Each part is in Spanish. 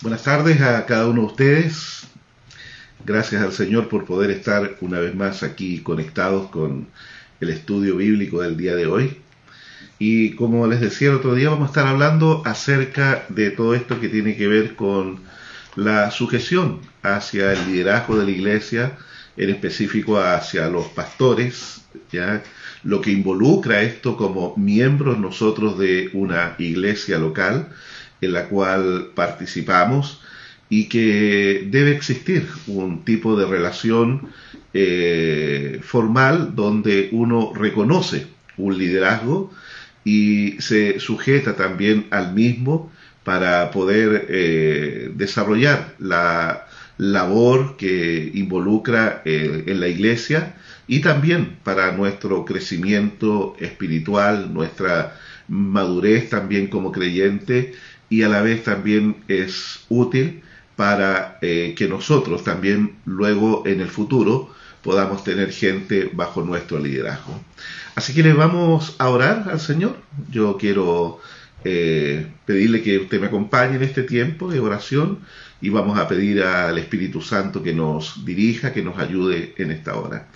Buenas tardes a cada uno de ustedes. Gracias al Señor por poder estar una vez más aquí conectados con el estudio bíblico del día de hoy. Y como les decía el otro día, vamos a estar hablando acerca de todo esto que tiene que ver con la sujeción hacia el liderazgo de la iglesia, en específico hacia los pastores, ya lo que involucra esto como miembros nosotros de una iglesia local en la cual participamos y que debe existir un tipo de relación eh, formal donde uno reconoce un liderazgo y se sujeta también al mismo para poder eh, desarrollar la labor que involucra eh, en la iglesia y también para nuestro crecimiento espiritual, nuestra madurez también como creyente y a la vez también es útil para eh, que nosotros también luego en el futuro podamos tener gente bajo nuestro liderazgo. Así que le vamos a orar al Señor. Yo quiero eh, pedirle que usted me acompañe en este tiempo de oración y vamos a pedir al Espíritu Santo que nos dirija, que nos ayude en esta hora.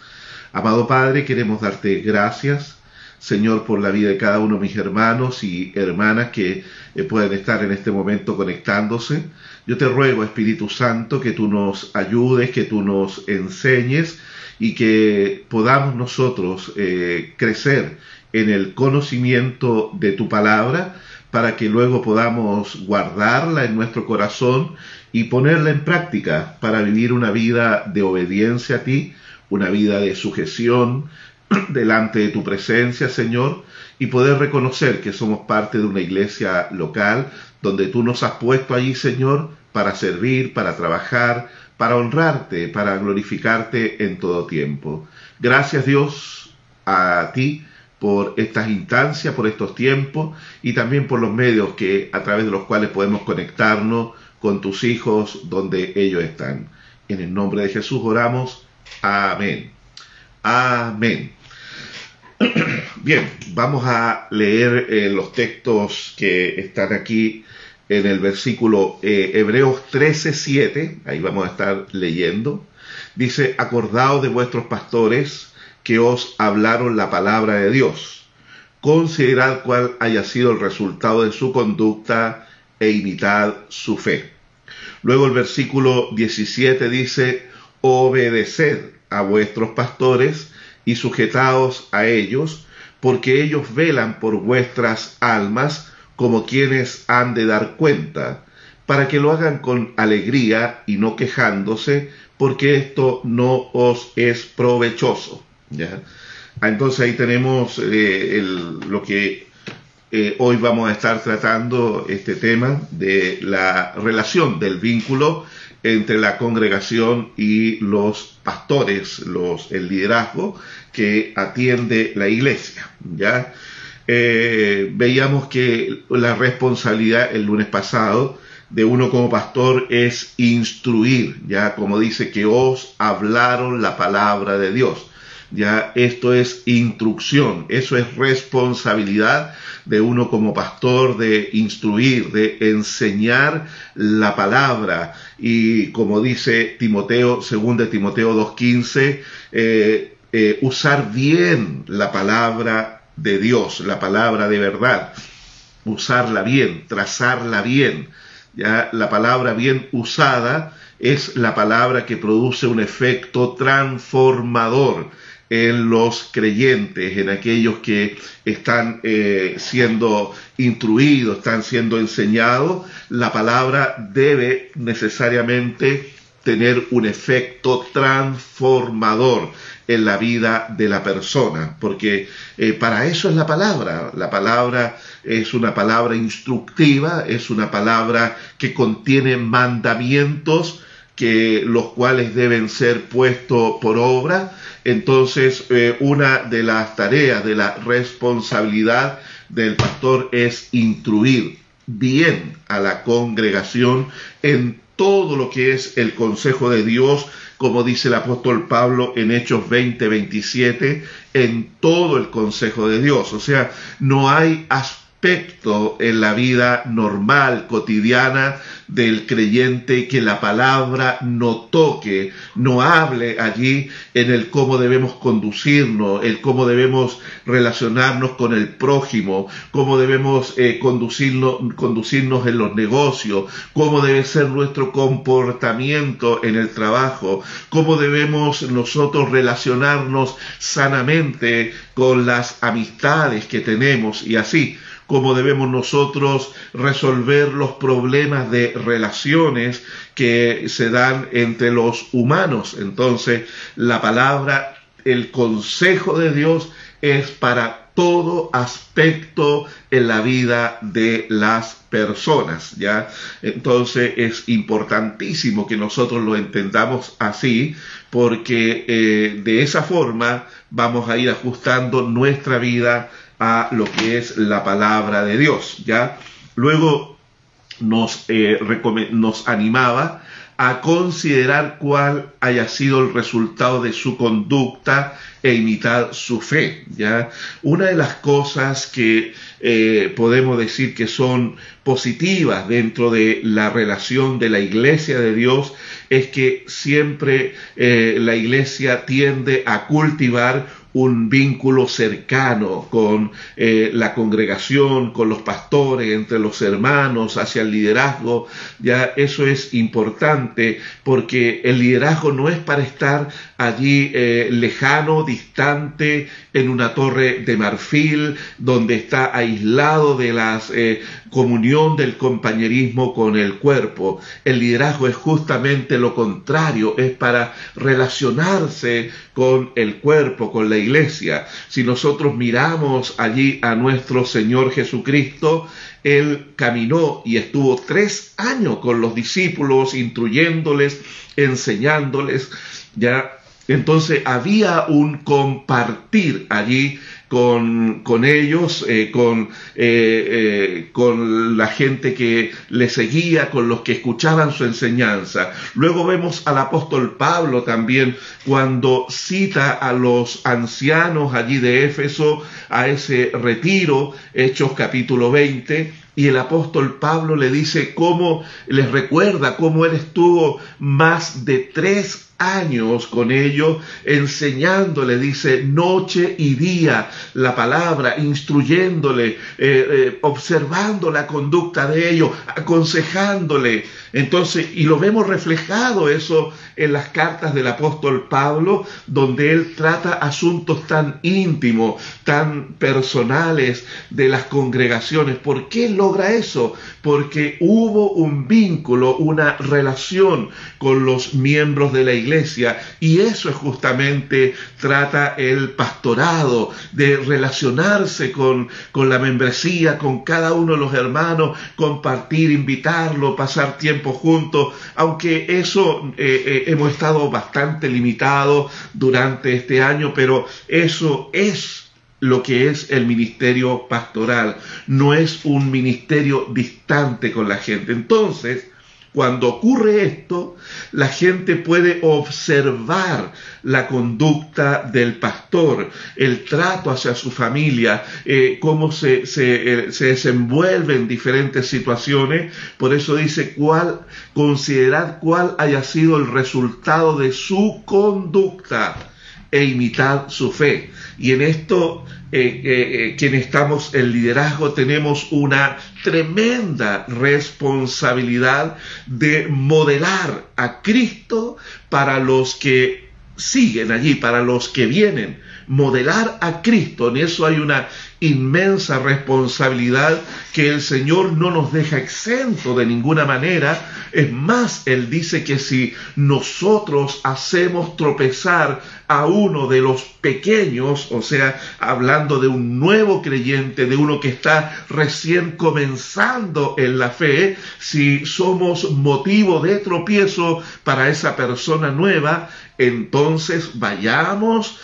Amado Padre, queremos darte gracias Señor, por la vida de cada uno de mis hermanos y hermanas que eh, pueden estar en este momento conectándose. Yo te ruego, Espíritu Santo, que tú nos ayudes, que tú nos enseñes y que podamos nosotros eh, crecer en el conocimiento de tu palabra para que luego podamos guardarla en nuestro corazón y ponerla en práctica para vivir una vida de obediencia a ti, una vida de sujeción, delante de tu presencia, Señor, y poder reconocer que somos parte de una iglesia local donde tú nos has puesto allí, Señor, para servir, para trabajar, para honrarte, para glorificarte en todo tiempo. Gracias Dios a ti por estas instancias, por estos tiempos y también por los medios que a través de los cuales podemos conectarnos con tus hijos donde ellos están. En el nombre de Jesús oramos. Amén. Amén. Bien, vamos a leer eh, los textos que están aquí en el versículo eh, Hebreos 13, 7, ahí vamos a estar leyendo. Dice, acordaos de vuestros pastores que os hablaron la palabra de Dios. Considerad cuál haya sido el resultado de su conducta e imitad su fe. Luego el versículo 17 dice, obedeced a vuestros pastores y sujetaos a ellos, porque ellos velan por vuestras almas como quienes han de dar cuenta, para que lo hagan con alegría y no quejándose, porque esto no os es provechoso. ¿ya? Ah, entonces ahí tenemos eh, lo que eh, hoy vamos a estar tratando, este tema de la relación del vínculo entre la congregación y los pastores, los, el liderazgo que atiende la iglesia. ¿ya? Eh, veíamos que la responsabilidad el lunes pasado de uno como pastor es instruir, ya como dice que os hablaron la palabra de Dios. Ya esto es instrucción, eso es responsabilidad de uno como pastor de instruir, de enseñar la palabra. Y como dice Timoteo, de Timoteo 2.15, eh, eh, usar bien la palabra de Dios, la palabra de verdad, usarla bien, trazarla bien. Ya la palabra bien usada es la palabra que produce un efecto transformador en los creyentes, en aquellos que están eh, siendo instruidos, están siendo enseñados, la palabra debe necesariamente tener un efecto transformador en la vida de la persona, porque eh, para eso es la palabra. La palabra es una palabra instructiva, es una palabra que contiene mandamientos que los cuales deben ser puestos por obra. Entonces, eh, una de las tareas, de la responsabilidad del pastor es instruir bien a la congregación en todo lo que es el consejo de Dios, como dice el apóstol Pablo en Hechos 20, 27, en todo el consejo de Dios. O sea, no hay aspecto en la vida normal, cotidiana del creyente que la palabra no toque, no hable allí en el cómo debemos conducirnos, el cómo debemos relacionarnos con el prójimo, cómo debemos eh, conducirnos en los negocios, cómo debe ser nuestro comportamiento en el trabajo, cómo debemos nosotros relacionarnos sanamente con las amistades que tenemos y así cómo debemos nosotros resolver los problemas de relaciones que se dan entre los humanos. Entonces, la palabra, el consejo de Dios es para todo aspecto en la vida de las personas, ¿ya? Entonces es importantísimo que nosotros lo entendamos así, porque eh, de esa forma vamos a ir ajustando nuestra vida a lo que es la palabra de Dios, ¿ya? Luego nos, eh, nos animaba a considerar cuál haya sido el resultado de su conducta e imitar su fe. ¿ya? Una de las cosas que eh, podemos decir que son positivas dentro de la relación de la iglesia de Dios es que siempre eh, la iglesia tiende a cultivar un vínculo cercano con eh, la congregación, con los pastores, entre los hermanos, hacia el liderazgo. Ya eso es importante porque el liderazgo no es para estar allí eh, lejano, distante, en una torre de marfil, donde está aislado de la eh, comunión del compañerismo con el cuerpo. El liderazgo es justamente lo contrario, es para relacionarse con el cuerpo, con la iglesia. Si nosotros miramos allí a nuestro Señor Jesucristo, Él caminó y estuvo tres años con los discípulos, instruyéndoles, enseñándoles, ya entonces había un compartir allí con, con ellos, eh, con, eh, eh, con la gente que le seguía, con los que escuchaban su enseñanza. Luego vemos al apóstol Pablo también cuando cita a los ancianos allí de Éfeso a ese retiro, Hechos capítulo 20, y el apóstol Pablo le dice cómo, les recuerda cómo él estuvo más de tres años con ellos, enseñándole, dice, noche y día la palabra, instruyéndole, eh, eh, observando la conducta de ellos, aconsejándole. Entonces, y lo vemos reflejado eso en las cartas del apóstol Pablo, donde él trata asuntos tan íntimos, tan personales de las congregaciones. ¿Por qué logra eso? Porque hubo un vínculo, una relación con los miembros de la iglesia y eso es justamente trata el pastorado, de relacionarse con, con la membresía, con cada uno de los hermanos, compartir, invitarlo, pasar tiempo juntos, aunque eso eh, eh, hemos estado bastante limitados durante este año, pero eso es lo que es el ministerio pastoral, no es un ministerio distante con la gente. Entonces, cuando ocurre esto, la gente puede observar la conducta del pastor, el trato hacia su familia, eh, cómo se, se, eh, se, desenvuelve en diferentes situaciones. Por eso dice, cuál, considerad cuál haya sido el resultado de su conducta e imitad su fe. Y en esto, eh, eh, quienes estamos en liderazgo, tenemos una tremenda responsabilidad de modelar a Cristo para los que siguen allí, para los que vienen. Modelar a Cristo, en eso hay una inmensa responsabilidad que el Señor no nos deja exento de ninguna manera. Es más, Él dice que si nosotros hacemos tropezar a uno de los pequeños, o sea, hablando de un nuevo creyente, de uno que está recién comenzando en la fe, si somos motivo de tropiezo para esa persona nueva, entonces vayamos,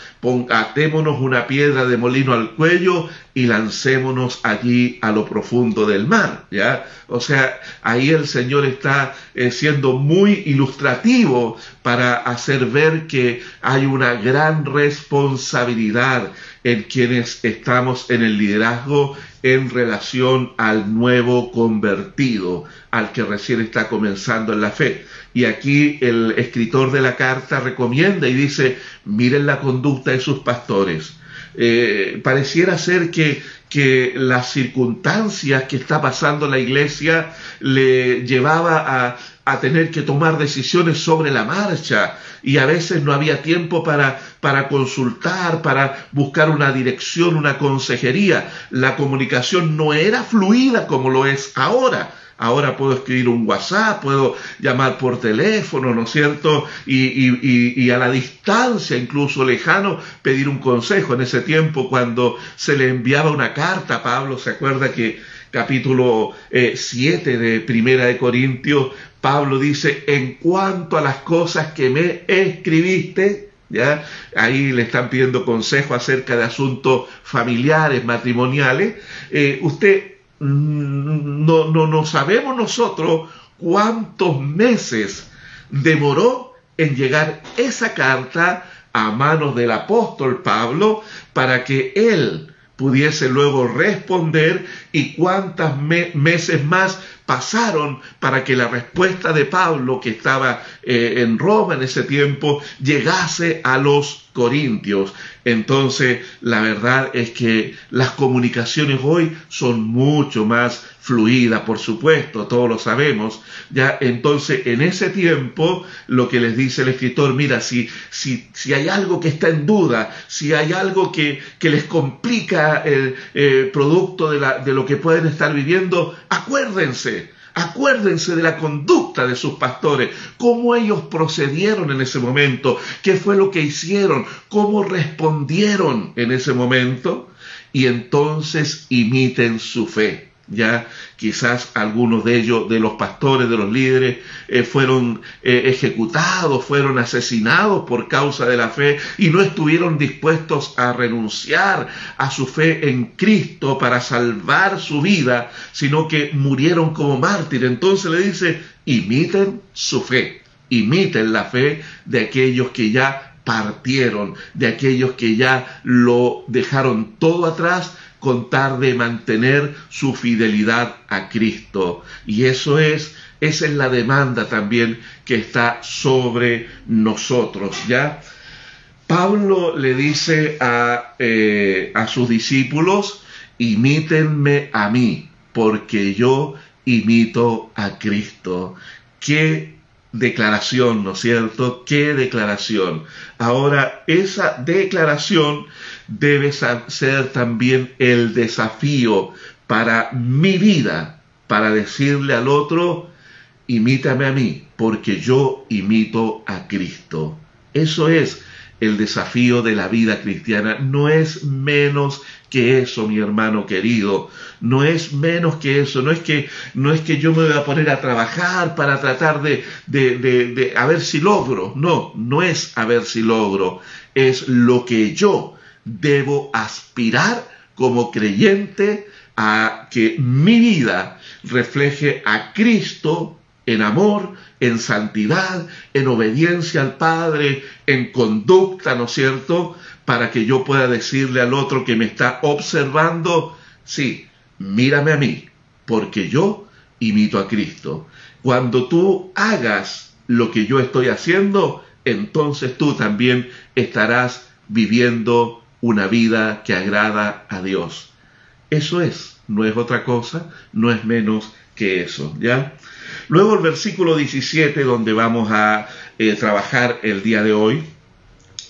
atémonos una piedra de molino al cuello y lancémonos allí a lo profundo del mar, ¿ya? O sea, ahí el Señor está eh, siendo muy ilustrativo para hacer ver que hay una gran responsabilidad en quienes estamos en el liderazgo en relación al nuevo convertido, al que recién está comenzando en la fe. Y aquí el escritor de la carta recomienda y dice, miren la conducta de sus pastores. Eh, pareciera ser que, que las circunstancias que está pasando la iglesia le llevaba a, a tener que tomar decisiones sobre la marcha y a veces no había tiempo para, para consultar, para buscar una dirección, una consejería. La comunicación no era fluida como lo es ahora. Ahora puedo escribir un WhatsApp, puedo llamar por teléfono, ¿no es cierto? Y, a la distancia, incluso lejano, pedir un consejo. En ese tiempo, cuando se le enviaba una carta a Pablo, ¿se acuerda que capítulo 7 eh, de Primera de Corintios, Pablo dice, en cuanto a las cosas que me escribiste, ¿ya? Ahí le están pidiendo consejo acerca de asuntos familiares, matrimoniales. Eh, usted no, no, no sabemos nosotros cuántos meses demoró en llegar esa carta a manos del apóstol Pablo para que él pudiese luego responder y cuántas meses más pasaron para que la respuesta de Pablo, que estaba eh, en Roma en ese tiempo, llegase a los Corintios. Entonces, la verdad es que las comunicaciones hoy son mucho más fluidas, por supuesto, todos lo sabemos. Ya, entonces, en ese tiempo, lo que les dice el escritor, mira, si, si, si hay algo que está en duda, si hay algo que, que les complica el eh, producto de, de lo que pueden estar viviendo, acuérdense Acuérdense de la conducta de sus pastores, cómo ellos procedieron en ese momento, qué fue lo que hicieron, cómo respondieron en ese momento, y entonces imiten su fe ya quizás algunos de ellos, de los pastores, de los líderes, eh, fueron eh, ejecutados, fueron asesinados por causa de la fe y no estuvieron dispuestos a renunciar a su fe en Cristo para salvar su vida, sino que murieron como mártires. Entonces le dice, imiten su fe, imiten la fe de aquellos que ya partieron, de aquellos que ya lo dejaron todo atrás contar de mantener su fidelidad a Cristo. Y eso es, esa es la demanda también que está sobre nosotros, ¿ya? Pablo le dice a, eh, a sus discípulos, imítenme a mí, porque yo imito a Cristo. Qué declaración, ¿no es cierto? ¿Qué declaración? Ahora, esa declaración debe ser también el desafío para mi vida, para decirle al otro, imítame a mí, porque yo imito a Cristo. Eso es el desafío de la vida cristiana. No es menos que eso, mi hermano querido. No es menos que eso. No es que, no es que yo me voy a poner a trabajar para tratar de, de, de, de a ver si logro. No, no es a ver si logro. Es lo que yo debo aspirar como creyente a que mi vida refleje a Cristo en amor, en santidad, en obediencia al Padre, en conducta, ¿no es cierto? Para que yo pueda decirle al otro que me está observando, sí, mírame a mí, porque yo imito a Cristo. Cuando tú hagas lo que yo estoy haciendo, entonces tú también estarás viviendo una vida que agrada a Dios. Eso es, no es otra cosa, no es menos que eso, ¿ya? Luego el versículo 17, donde vamos a eh, trabajar el día de hoy,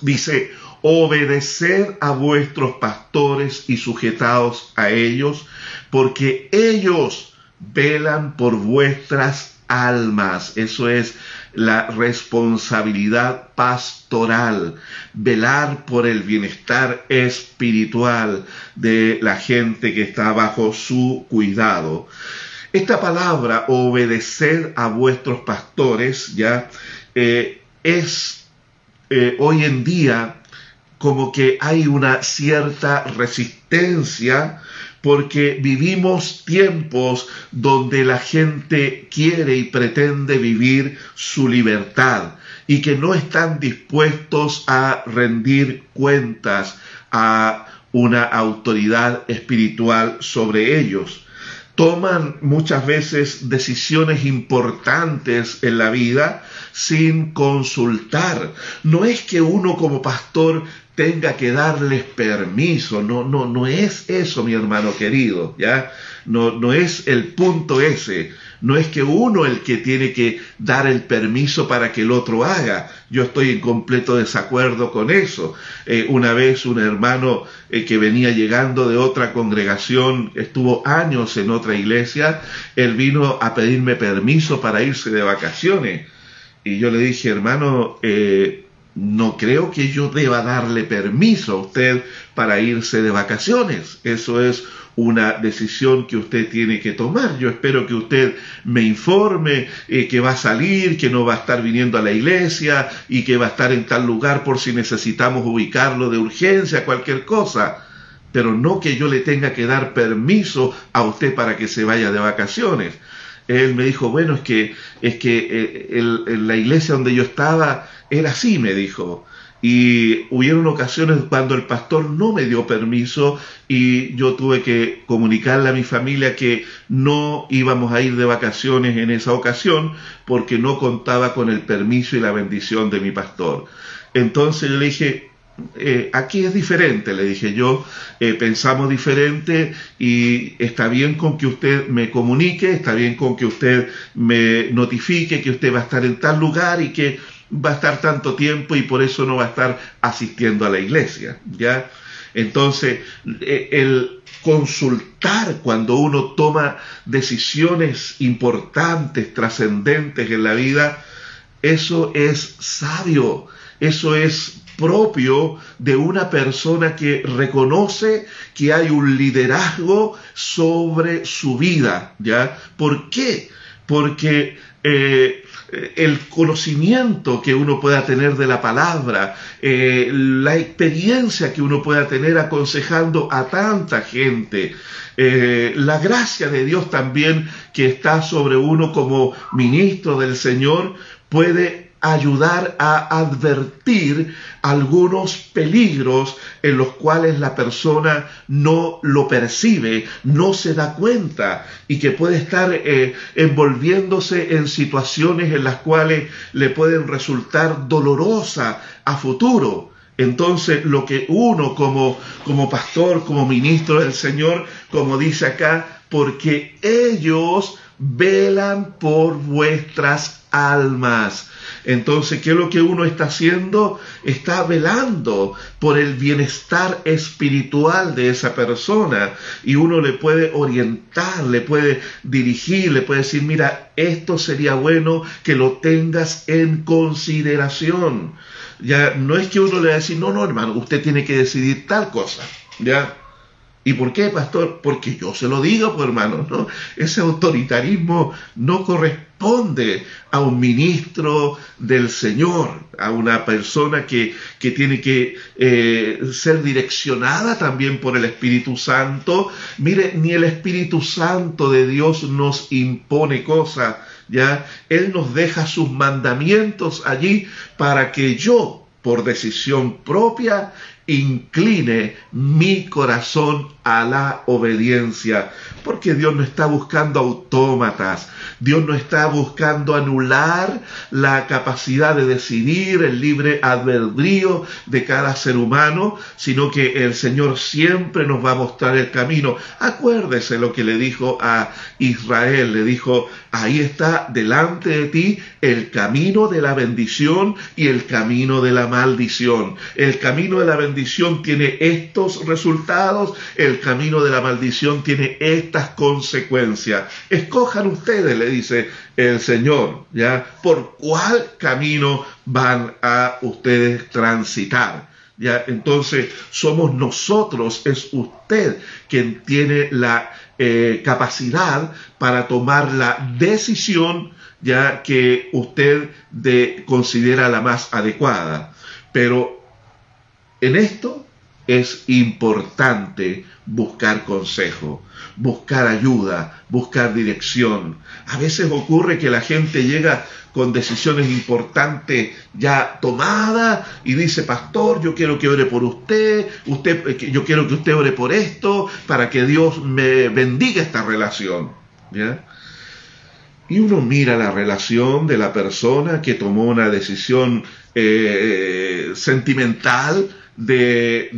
dice, obedecer a vuestros pastores y sujetaos a ellos, porque ellos velan por vuestras almas. Eso es la responsabilidad pastoral, velar por el bienestar espiritual de la gente que está bajo su cuidado. Esta palabra, obedecer a vuestros pastores, ya eh, es eh, hoy en día como que hay una cierta resistencia porque vivimos tiempos donde la gente quiere y pretende vivir su libertad y que no están dispuestos a rendir cuentas a una autoridad espiritual sobre ellos. Toman muchas veces decisiones importantes en la vida sin consultar. No es que uno como pastor tenga que darles permiso. No, no, no es eso, mi hermano querido, ¿ya? No, no es el punto ese. No es que uno el que tiene que dar el permiso para que el otro haga. Yo estoy en completo desacuerdo con eso. Eh, una vez un hermano eh, que venía llegando de otra congregación, estuvo años en otra iglesia, él vino a pedirme permiso para irse de vacaciones. Y yo le dije, hermano, eh, no creo que yo deba darle permiso a usted para irse de vacaciones. Eso es una decisión que usted tiene que tomar. Yo espero que usted me informe eh, que va a salir, que no va a estar viniendo a la iglesia y que va a estar en tal lugar por si necesitamos ubicarlo de urgencia, cualquier cosa. Pero no que yo le tenga que dar permiso a usted para que se vaya de vacaciones él me dijo, bueno, es que, es que eh, la iglesia donde yo estaba era así, me dijo. Y hubieron ocasiones cuando el pastor no me dio permiso y yo tuve que comunicarle a mi familia que no íbamos a ir de vacaciones en esa ocasión porque no contaba con el permiso y la bendición de mi pastor. Entonces yo le dije, eh, aquí es diferente, le dije yo, eh, pensamos diferente y está bien con que usted me comunique, está bien con que usted me notifique que usted va a estar en tal lugar y que va a estar tanto tiempo y por eso no va a estar asistiendo a la iglesia, ¿ya? Entonces, eh, el consultar cuando uno toma decisiones importantes, trascendentes en la vida, eso es sabio, eso es propio de una persona que reconoce que hay un liderazgo sobre su vida, ¿ya? ¿Por qué? Porque eh, el conocimiento que uno pueda tener de la palabra, eh, la experiencia que uno pueda tener aconsejando a tanta gente, eh, la gracia de Dios también que está sobre uno como ministro del Señor, puede ayudar a advertir algunos peligros en los cuales la persona no lo percibe, no se da cuenta y que puede estar eh, envolviéndose en situaciones en las cuales le pueden resultar dolorosa a futuro. Entonces, lo que uno como, como pastor, como ministro del Señor, como dice acá, porque ellos velan por vuestras almas. Entonces, ¿qué es lo que uno está haciendo? Está velando por el bienestar espiritual de esa persona y uno le puede orientar, le puede dirigir, le puede decir, mira, esto sería bueno que lo tengas en consideración. Ya no es que uno le va a decir, no, no, hermano, usted tiene que decidir tal cosa. Ya, ¿Y por qué, pastor? Porque yo se lo digo, pues, hermano, ¿no? Ese autoritarismo no corresponde a un ministro del Señor, a una persona que, que tiene que eh, ser direccionada también por el Espíritu Santo. Mire, ni el Espíritu Santo de Dios nos impone cosas, ¿ya? Él nos deja sus mandamientos allí para que yo, por decisión propia, incline mi corazón a la obediencia, porque Dios no está buscando autómatas, Dios no está buscando anular la capacidad de decidir, el libre albedrío de cada ser humano, sino que el Señor siempre nos va a mostrar el camino. Acuérdese lo que le dijo a Israel, le dijo, ahí está delante de ti el camino de la bendición y el camino de la maldición. El camino de la bendición tiene estos resultados, el camino de la maldición tiene estas consecuencias. Escojan ustedes, le dice el Señor, ¿ya? ¿Por cuál camino van a ustedes transitar? ¿Ya? Entonces, somos nosotros, es usted quien tiene la eh, capacidad para tomar la decisión ya que usted de, considera la más adecuada. Pero en esto es importante buscar consejo, buscar ayuda, buscar dirección. A veces ocurre que la gente llega con decisiones importantes ya tomadas y dice, pastor, yo quiero que ore por usted, usted, eh, yo quiero que usted ore por esto, para que Dios me bendiga esta relación. Y uno mira la relación de la persona que tomó una decisión eh, sentimental, de,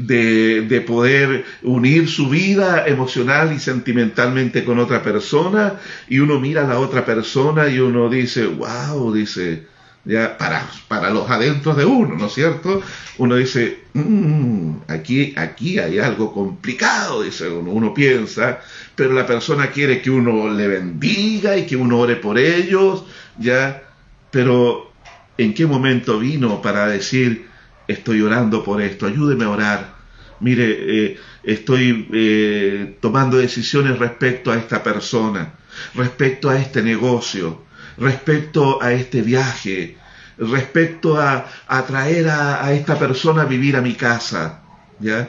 de, poder unir su vida emocional y sentimentalmente con otra persona y uno mira a la otra persona y uno dice, wow, dice, ya para, para los adentros de uno, ¿no es cierto? Uno dice, mm, aquí, aquí hay algo complicado, dice uno, uno piensa, pero la persona quiere que uno le bendiga y que uno ore por ellos, ya, pero ¿en qué momento vino para decir, estoy orando por esto, ayúdeme a orar. Mire, eh, estoy eh, tomando decisiones respecto a esta persona, respecto a este negocio, respecto a este viaje, respecto a, traer a, a, esta persona a vivir a mi casa. ¿ya?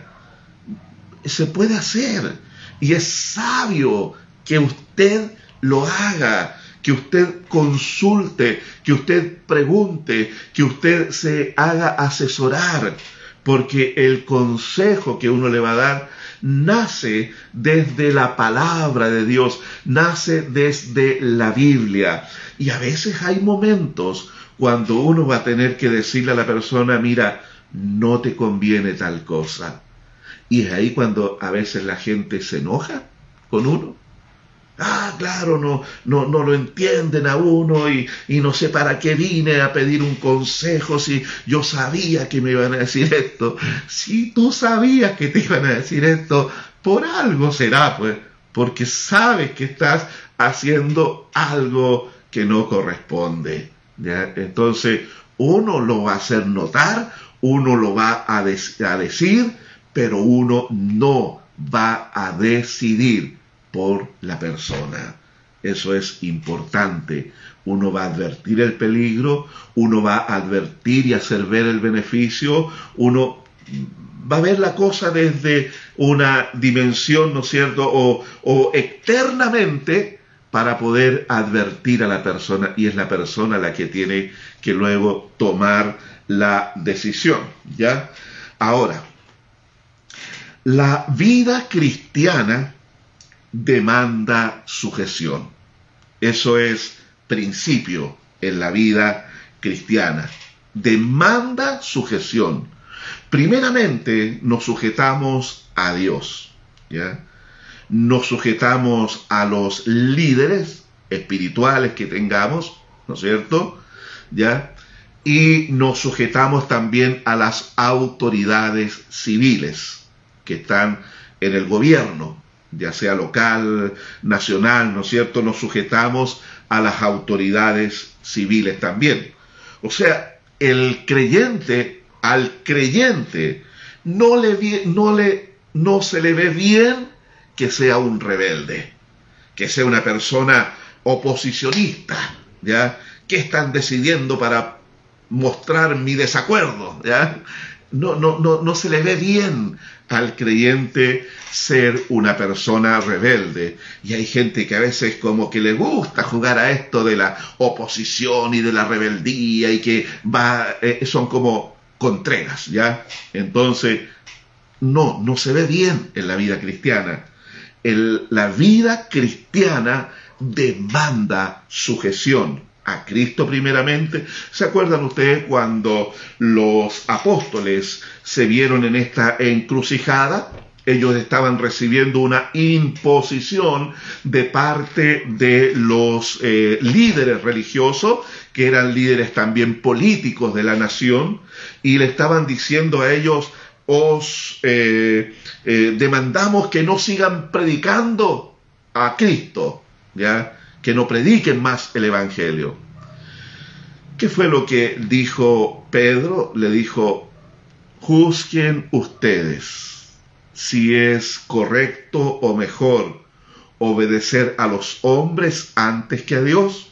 Se puede hacer y es sabio que usted lo haga que usted consulte, que usted pregunte, que usted se haga asesorar, porque el consejo que uno le va a dar nace desde la palabra de Dios, nace desde la Biblia. Y a veces hay momentos cuando uno va a tener que decirle a la persona, mira, no te conviene tal cosa. Y es ahí cuando a veces la gente se enoja con uno Ah, claro, no, no, no lo entienden a uno y, y, no sé para qué vine a pedir un consejo si yo sabía que me iban a decir esto. Si tú sabías que te iban a decir esto, por algo será, pues, porque sabes que estás haciendo algo que no corresponde. Entonces, uno lo va a hacer notar, uno lo va a, a decir, pero uno no va a decidir por la persona. Eso es importante. Uno va a advertir el peligro, uno va a advertir y hacer ver el beneficio, uno va a ver la cosa desde una dimensión, ¿no es cierto?, o, o externamente para poder advertir a la persona y es la persona la que tiene que luego tomar la decisión, ¿ya? Ahora, la vida cristiana demanda sujeción. Eso es principio en la vida cristiana. Demanda sujeción. Primeramente nos sujetamos a Dios, ¿ya? Nos sujetamos a los líderes espirituales que tengamos, ¿no es cierto? ¿Ya? Y nos sujetamos también a las autoridades civiles que están en el gobierno, ya sea local, nacional, ¿no es cierto?, nos sujetamos a las autoridades civiles también. O sea, el creyente, al creyente, no, le, no, le, no se le ve bien que sea un rebelde, que sea una persona oposicionista, ¿ya? ¿Qué están decidiendo para mostrar mi desacuerdo? ¿ya? No, no, no, no se le ve bien al creyente ser una persona rebelde. Y hay gente que a veces como que le gusta jugar a esto de la oposición y de la rebeldía y que va, eh, son como contreras, ¿ya? Entonces, no, no se ve bien en la vida cristiana. la vida cristiana demanda sujeción a Cristo primeramente. ¿Se acuerdan ustedes cuando los apóstoles se vieron en esta encrucijada? Ellos estaban recibiendo una imposición de parte de los eh, líderes religiosos, que eran líderes también políticos de la nación, y le estaban diciendo a ellos, os eh, eh, demandamos que no sigan predicando a Cristo, ¿ya? Que no prediquen más el Evangelio. ¿Qué fue lo que dijo Pedro? Le dijo, juzguen ustedes si es correcto o mejor obedecer a los hombres antes que a Dios.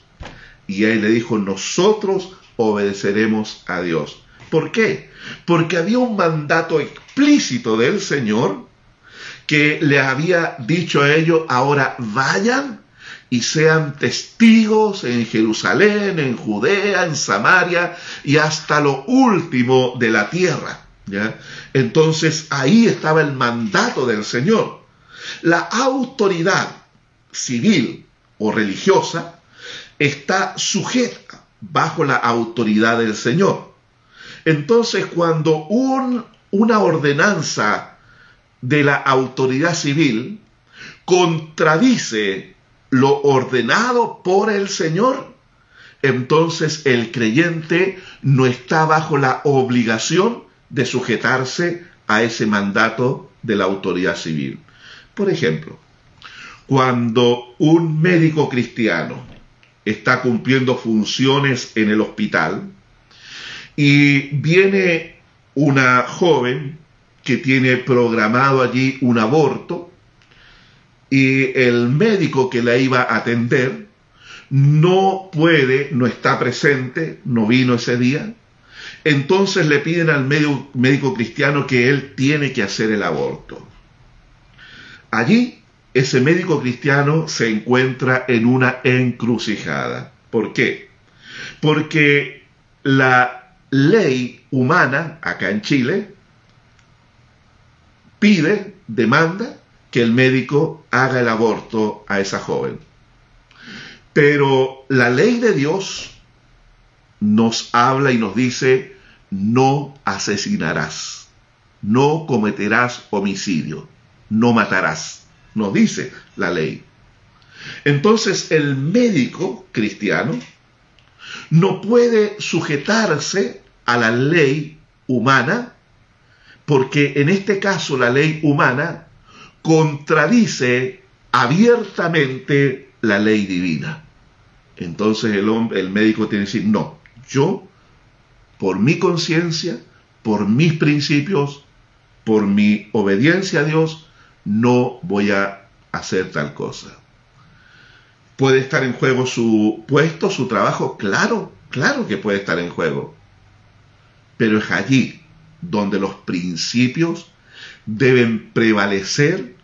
Y él le dijo, nosotros obedeceremos a Dios. ¿Por qué? Porque había un mandato explícito del Señor que le había dicho a ellos, ahora vayan y sean testigos en Jerusalén, en Judea, en Samaria y hasta lo último de la tierra. ¿ya? Entonces ahí estaba el mandato del Señor. La autoridad civil o religiosa está sujeta bajo la autoridad del Señor. Entonces cuando un, una ordenanza de la autoridad civil contradice lo ordenado por el Señor, entonces el creyente no está bajo la obligación de sujetarse a ese mandato de la autoridad civil. Por ejemplo, cuando un médico cristiano está cumpliendo funciones en el hospital y viene una joven que tiene programado allí un aborto y el médico que la iba a atender no puede, no está presente, no vino ese día, entonces le piden al médico, cristiano que él tiene que hacer el aborto. Allí ese médico cristiano se encuentra en una encrucijada. ¿Por qué? Porque la ley humana acá en Chile pide, demanda que el médico haga el aborto a esa joven. Pero la ley de Dios nos habla y nos dice, no asesinarás, no cometerás homicidio, no matarás, nos dice la ley. Entonces el médico cristiano no puede sujetarse a la ley humana porque en este caso la ley humana contradice abiertamente la ley divina. Entonces el, hombre, el médico tiene que decir, no, yo, por mi conciencia, por mis principios, por mi obediencia a Dios, no voy a hacer tal cosa. ¿Puede estar en juego su puesto, su trabajo? Claro, claro que puede estar en juego. Pero es allí donde los principios deben prevalecer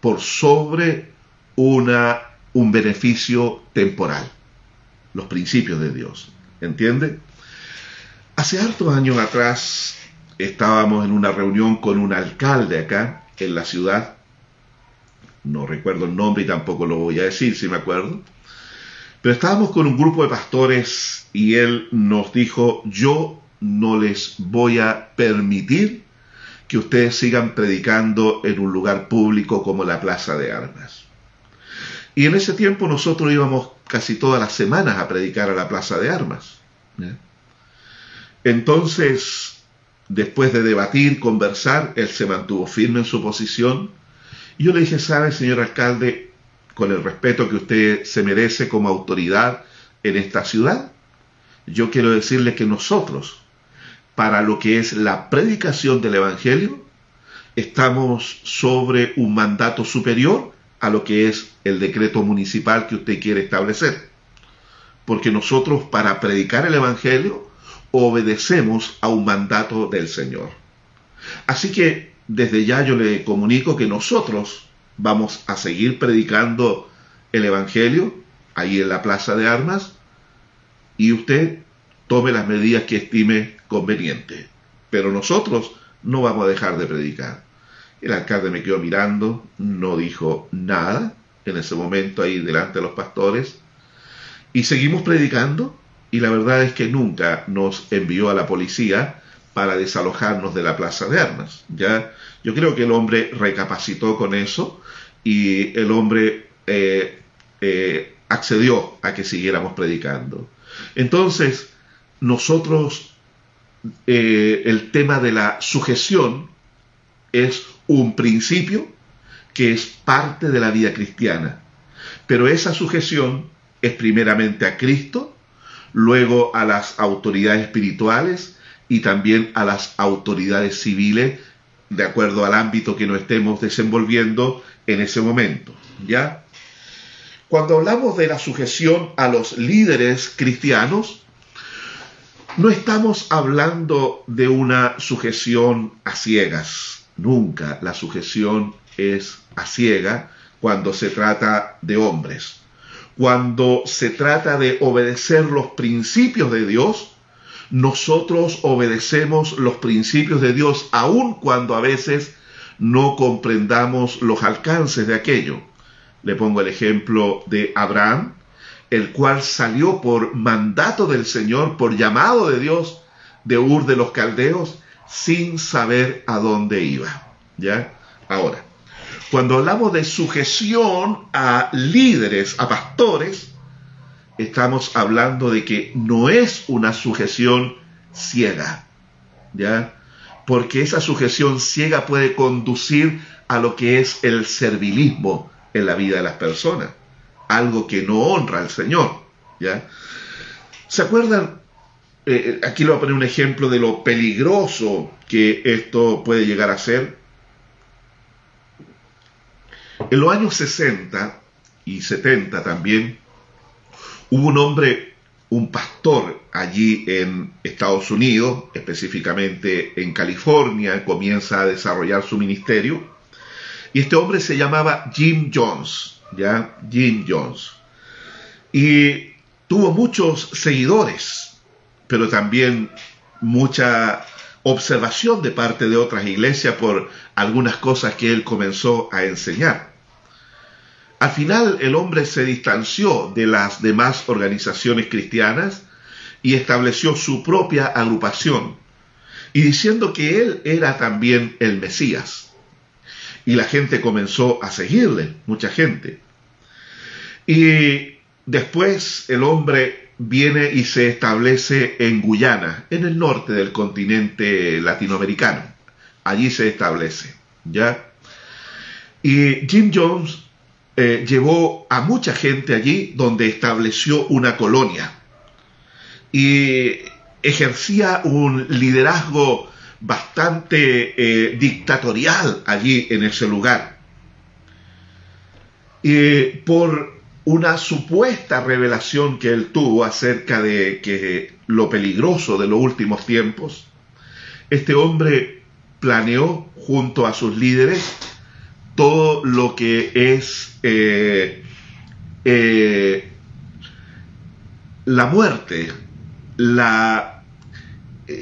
por sobre una, un beneficio temporal. Los principios de Dios. ¿Entiende? Hace hartos años atrás estábamos en una reunión con un alcalde acá en la ciudad. No recuerdo el nombre y tampoco lo voy a decir si me acuerdo. Pero estábamos con un grupo de pastores y él nos dijo, yo no les voy a permitir que ustedes sigan predicando en un lugar público como la Plaza de Armas. Y en ese tiempo nosotros íbamos casi todas las semanas a predicar a la Plaza de Armas. Entonces, después de debatir, conversar, él se mantuvo firme en su posición. Yo le dije, sabe, señor alcalde, con el respeto que usted se merece como autoridad en esta ciudad, yo quiero decirle que nosotros para lo que es la predicación del Evangelio, estamos sobre un mandato superior a lo que es el decreto municipal que usted quiere establecer. Porque nosotros para predicar el Evangelio obedecemos a un mandato del Señor. Así que desde ya yo le comunico que nosotros vamos a seguir predicando el Evangelio ahí en la Plaza de Armas y usted tome las medidas que estime conveniente. Pero nosotros no vamos a dejar de predicar. El alcalde me quedó mirando, no dijo nada en ese momento ahí delante de los pastores. Y seguimos predicando y la verdad es que nunca nos envió a la policía para desalojarnos de la plaza de armas. Ya, yo creo que el hombre recapacitó con eso y el hombre eh, eh, accedió a que siguiéramos predicando. Entonces, nosotros eh, el tema de la sujeción es un principio que es parte de la vida cristiana. Pero esa sujeción es primeramente a Cristo, luego a las autoridades espirituales y también a las autoridades civiles, de acuerdo al ámbito que nos estemos desenvolviendo en ese momento. ¿Ya? Cuando hablamos de la sujeción a los líderes cristianos, No estamos hablando de una sujeción a ciegas. Nunca la sujeción es a ciega cuando se trata de hombres. Cuando se trata de obedecer los principios de Dios, nosotros obedecemos los principios de Dios aun cuando a veces no comprendamos los alcances de aquello. Le pongo el ejemplo de Abraham, el cual salió por mandato del Señor, por llamado de Dios, de Ur de los Caldeos, sin saber a dónde iba. ¿Ya? Ahora, cuando hablamos de sujeción a líderes, a pastores, estamos hablando de que no es una sujeción ciega, ¿ya? Porque esa sujeción ciega puede conducir a lo que es el servilismo en la vida de las personas, algo que no honra al Señor, ¿ya? ¿Se acuerdan? Eh, aquí le voy a poner un ejemplo de lo peligroso que esto puede llegar a ser. En los años 60 y 70 también, Hubo un hombre, un pastor allí en Estados Unidos, específicamente en California, comienza a desarrollar su ministerio. Y este hombre se llamaba Jim Jones, ¿ya? Jim Jones. Y tuvo muchos seguidores, pero también mucha observación de parte de otras iglesias por algunas cosas que él comenzó a enseñar. Al final el hombre se distanció de las demás organizaciones cristianas y estableció su propia agrupación, y diciendo que él era también el Mesías. Y la gente comenzó a seguirle, mucha gente. Y después el hombre viene y se establece en Guyana, en el norte del continente latinoamericano. Allí se establece, ¿ya? Y Jim Jones eh, llevó a mucha gente allí donde estableció una colonia y ejercía un liderazgo bastante eh, dictatorial allí en ese lugar. Y por una supuesta revelación que él tuvo acerca de que lo peligroso de los últimos tiempos, este hombre planeó junto a sus líderes todo lo que es eh, eh, la muerte, la, eh,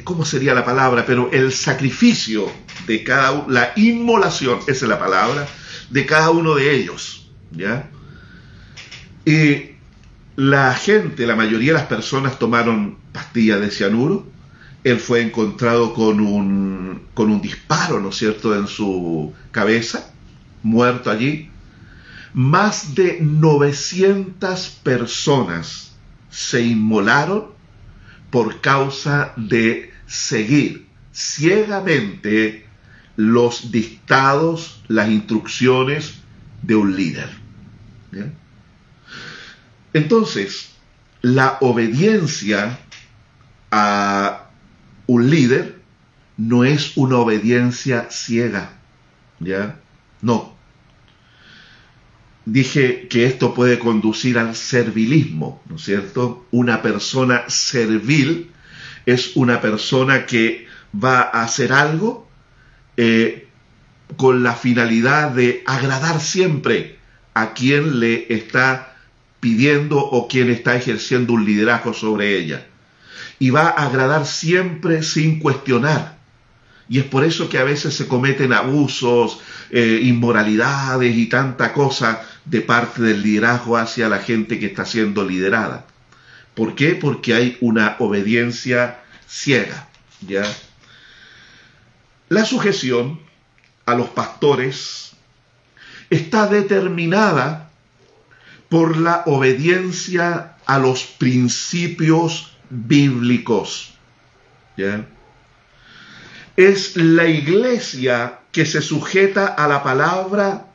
¿cómo sería la palabra? Pero el sacrificio de cada la inmolación, esa es la palabra, de cada uno de ellos, ¿ya? Y la gente, la mayoría de las personas tomaron pastillas de cianuro, él fue encontrado con un, con un disparo, ¿no es cierto?, en su cabeza, muerto allí, más de 900 personas se inmolaron por causa de seguir ciegamente los dictados, las instrucciones de un líder. Entonces, la obediencia a un líder no es una obediencia ciega, ¿ya? No, dije que esto puede conducir al servilismo, ¿no es cierto? Una persona servil es una persona que va a hacer algo eh, con la finalidad de agradar siempre a quien le está pidiendo o quien está ejerciendo un liderazgo sobre ella. Y va a agradar siempre sin cuestionar. Y es por eso que a veces se cometen abusos, eh, inmoralidades y tanta cosa de parte del liderazgo hacia la gente que está siendo liderada. ¿Por qué? Porque hay una obediencia ciega. ¿ya? La sujeción a los pastores está determinada por la obediencia a los principios bíblicos. ¿ya? Es la iglesia que se sujeta a la palabra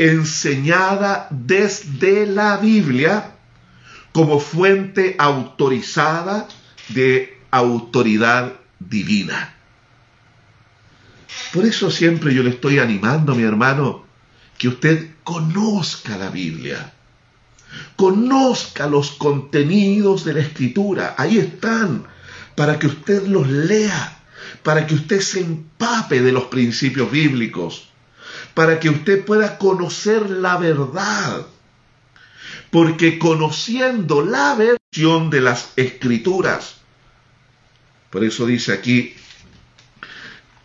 enseñada desde la Biblia como fuente autorizada de autoridad divina. Por eso siempre yo le estoy animando, mi hermano, que usted conozca la Biblia, conozca los contenidos de la Escritura, ahí están para que usted los lea, para que usted se empape de los principios bíblicos, para que usted pueda conocer la verdad. Porque conociendo la versión de las escrituras, por eso dice aquí,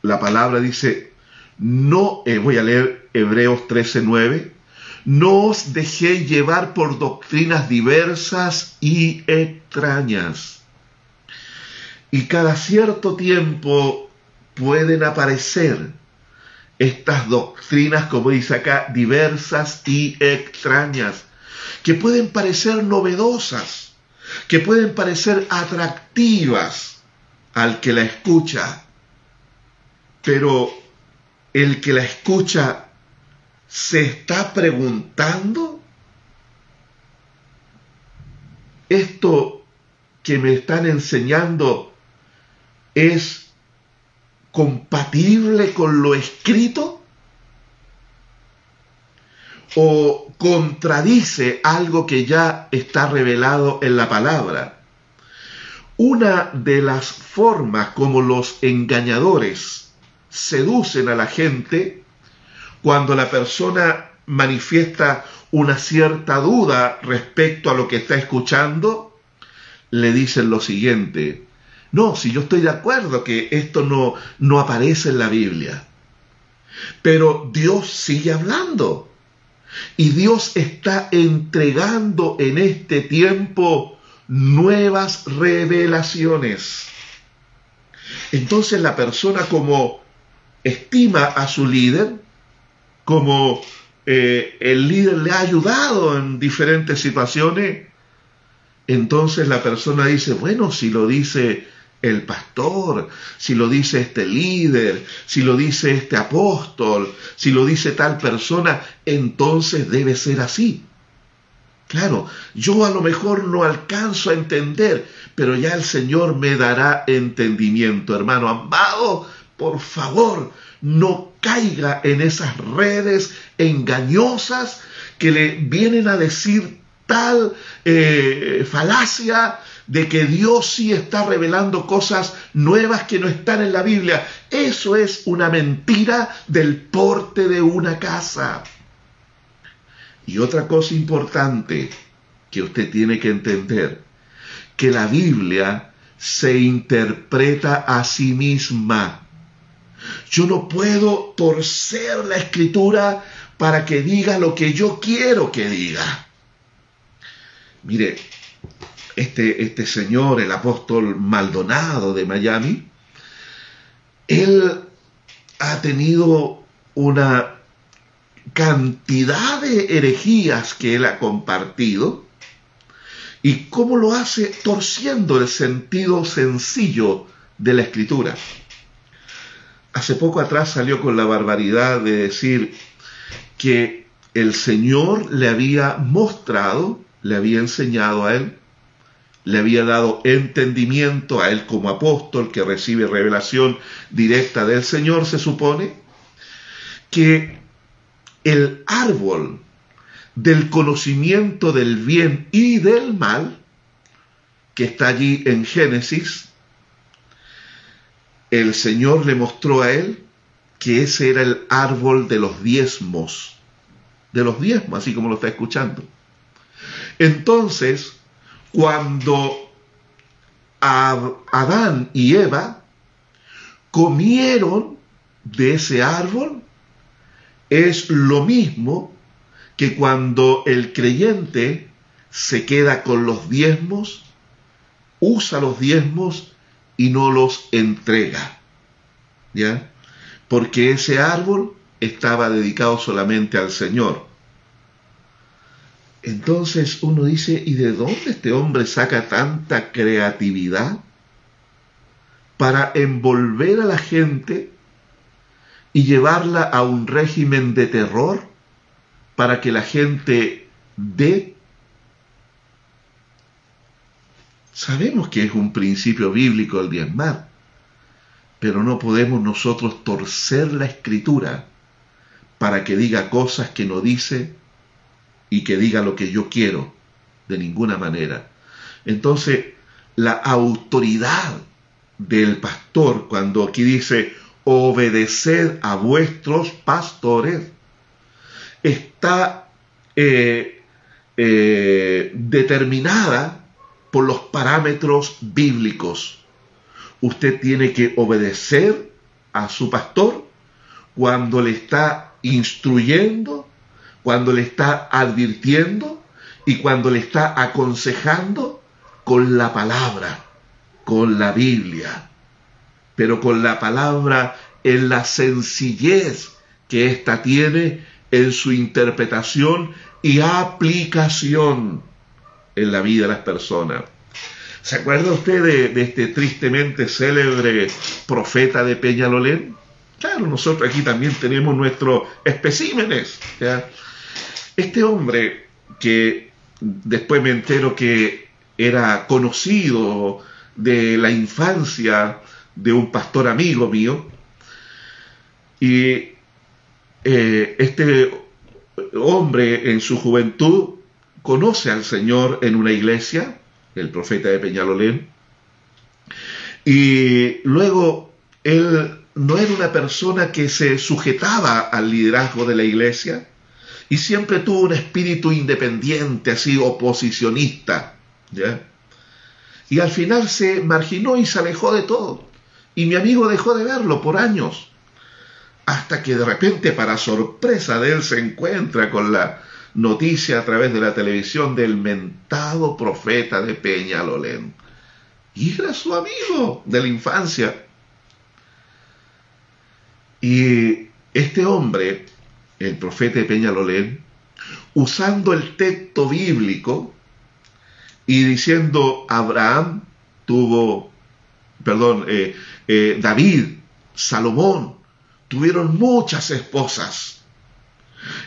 la palabra dice, no, eh, voy a leer Hebreos 13:9, no os dejéis llevar por doctrinas diversas y extrañas. Y cada cierto tiempo pueden aparecer estas doctrinas, como dice acá, diversas y extrañas, que pueden parecer novedosas, que pueden parecer atractivas al que la escucha, pero el que la escucha se está preguntando, esto que me están enseñando es compatible con lo escrito o contradice algo que ya está revelado en la palabra. Una de las formas como los engañadores seducen a la gente cuando la persona manifiesta una cierta duda respecto a lo que está escuchando, le dicen lo siguiente, no, si yo estoy de acuerdo que esto no, no aparece en la Biblia, pero Dios sigue hablando y Dios está entregando en este tiempo nuevas revelaciones. Entonces la persona como estima a su líder, como eh, el líder le ha ayudado en diferentes situaciones, entonces la persona dice, bueno, si lo dice el pastor, si lo dice este líder, si lo dice este apóstol, si lo dice tal persona, entonces debe ser así. Claro, yo a lo mejor no alcanzo a entender, pero ya el Señor me dará entendimiento, hermano amado. Por favor, no caiga en esas redes engañosas que le vienen a decir tal eh, falacia de que Dios sí está revelando cosas nuevas que no están en la Biblia. Eso es una mentira del porte de una casa. Y otra cosa importante que usted tiene que entender, que la Biblia se interpreta a sí misma. Yo no puedo torcer la escritura para que diga lo que yo quiero que diga. Mire, este, este señor, el apóstol Maldonado de Miami, él ha tenido una cantidad de herejías que él ha compartido. ¿Y cómo lo hace? Torciendo el sentido sencillo de la escritura. Hace poco atrás salió con la barbaridad de decir que el Señor le había mostrado, le había enseñado a él, le había dado entendimiento a él como apóstol que recibe revelación directa del Señor, se supone, que el árbol del conocimiento del bien y del mal, que está allí en Génesis, el Señor le mostró a él que ese era el árbol de los diezmos, de los diezmos, así como lo está escuchando. Entonces, cuando Adán y Eva comieron de ese árbol, es lo mismo que cuando el creyente se queda con los diezmos, usa los diezmos y no los entrega. ¿Ya? Porque ese árbol estaba dedicado solamente al Señor. Entonces uno dice, ¿y de dónde este hombre saca tanta creatividad para envolver a la gente y llevarla a un régimen de terror para que la gente dé? Sabemos que es un principio bíblico el diezmar, pero no podemos nosotros torcer la escritura para que diga cosas que no dice y que diga lo que yo quiero, de ninguna manera. Entonces, la autoridad del pastor, cuando aquí dice, obedeced a vuestros pastores, está eh, eh, determinada por los parámetros bíblicos. Usted tiene que obedecer a su pastor cuando le está instruyendo, cuando le está advirtiendo y cuando le está aconsejando con la palabra, con la Biblia, pero con la palabra en la sencillez que ésta tiene en su interpretación y aplicación en la vida de las personas. ¿Se acuerda usted de, este tristemente célebre profeta de Peñalolén? Claro, nosotros aquí también tenemos nuestros especímenes. Este hombre que después me entero que era conocido de la infancia de un pastor amigo mío, y eh, este hombre en su juventud conoce al Señor en una iglesia, el profeta de Peñalolén, y luego él no era una persona que se sujetaba al liderazgo de la iglesia y siempre tuvo un espíritu independiente, así oposicionista. Y al final se marginó y se alejó de todo. Y mi amigo dejó de verlo por años hasta que de repente, para sorpresa de él, se encuentra con la noticia a través de la televisión del mentado profeta de Peñalolén. Y era su amigo de la infancia. Y este hombre, el profeta Peñalolén, usando el texto bíblico y diciendo Abraham tuvo, perdón, eh, eh, David, Salomón, tuvieron muchas esposas.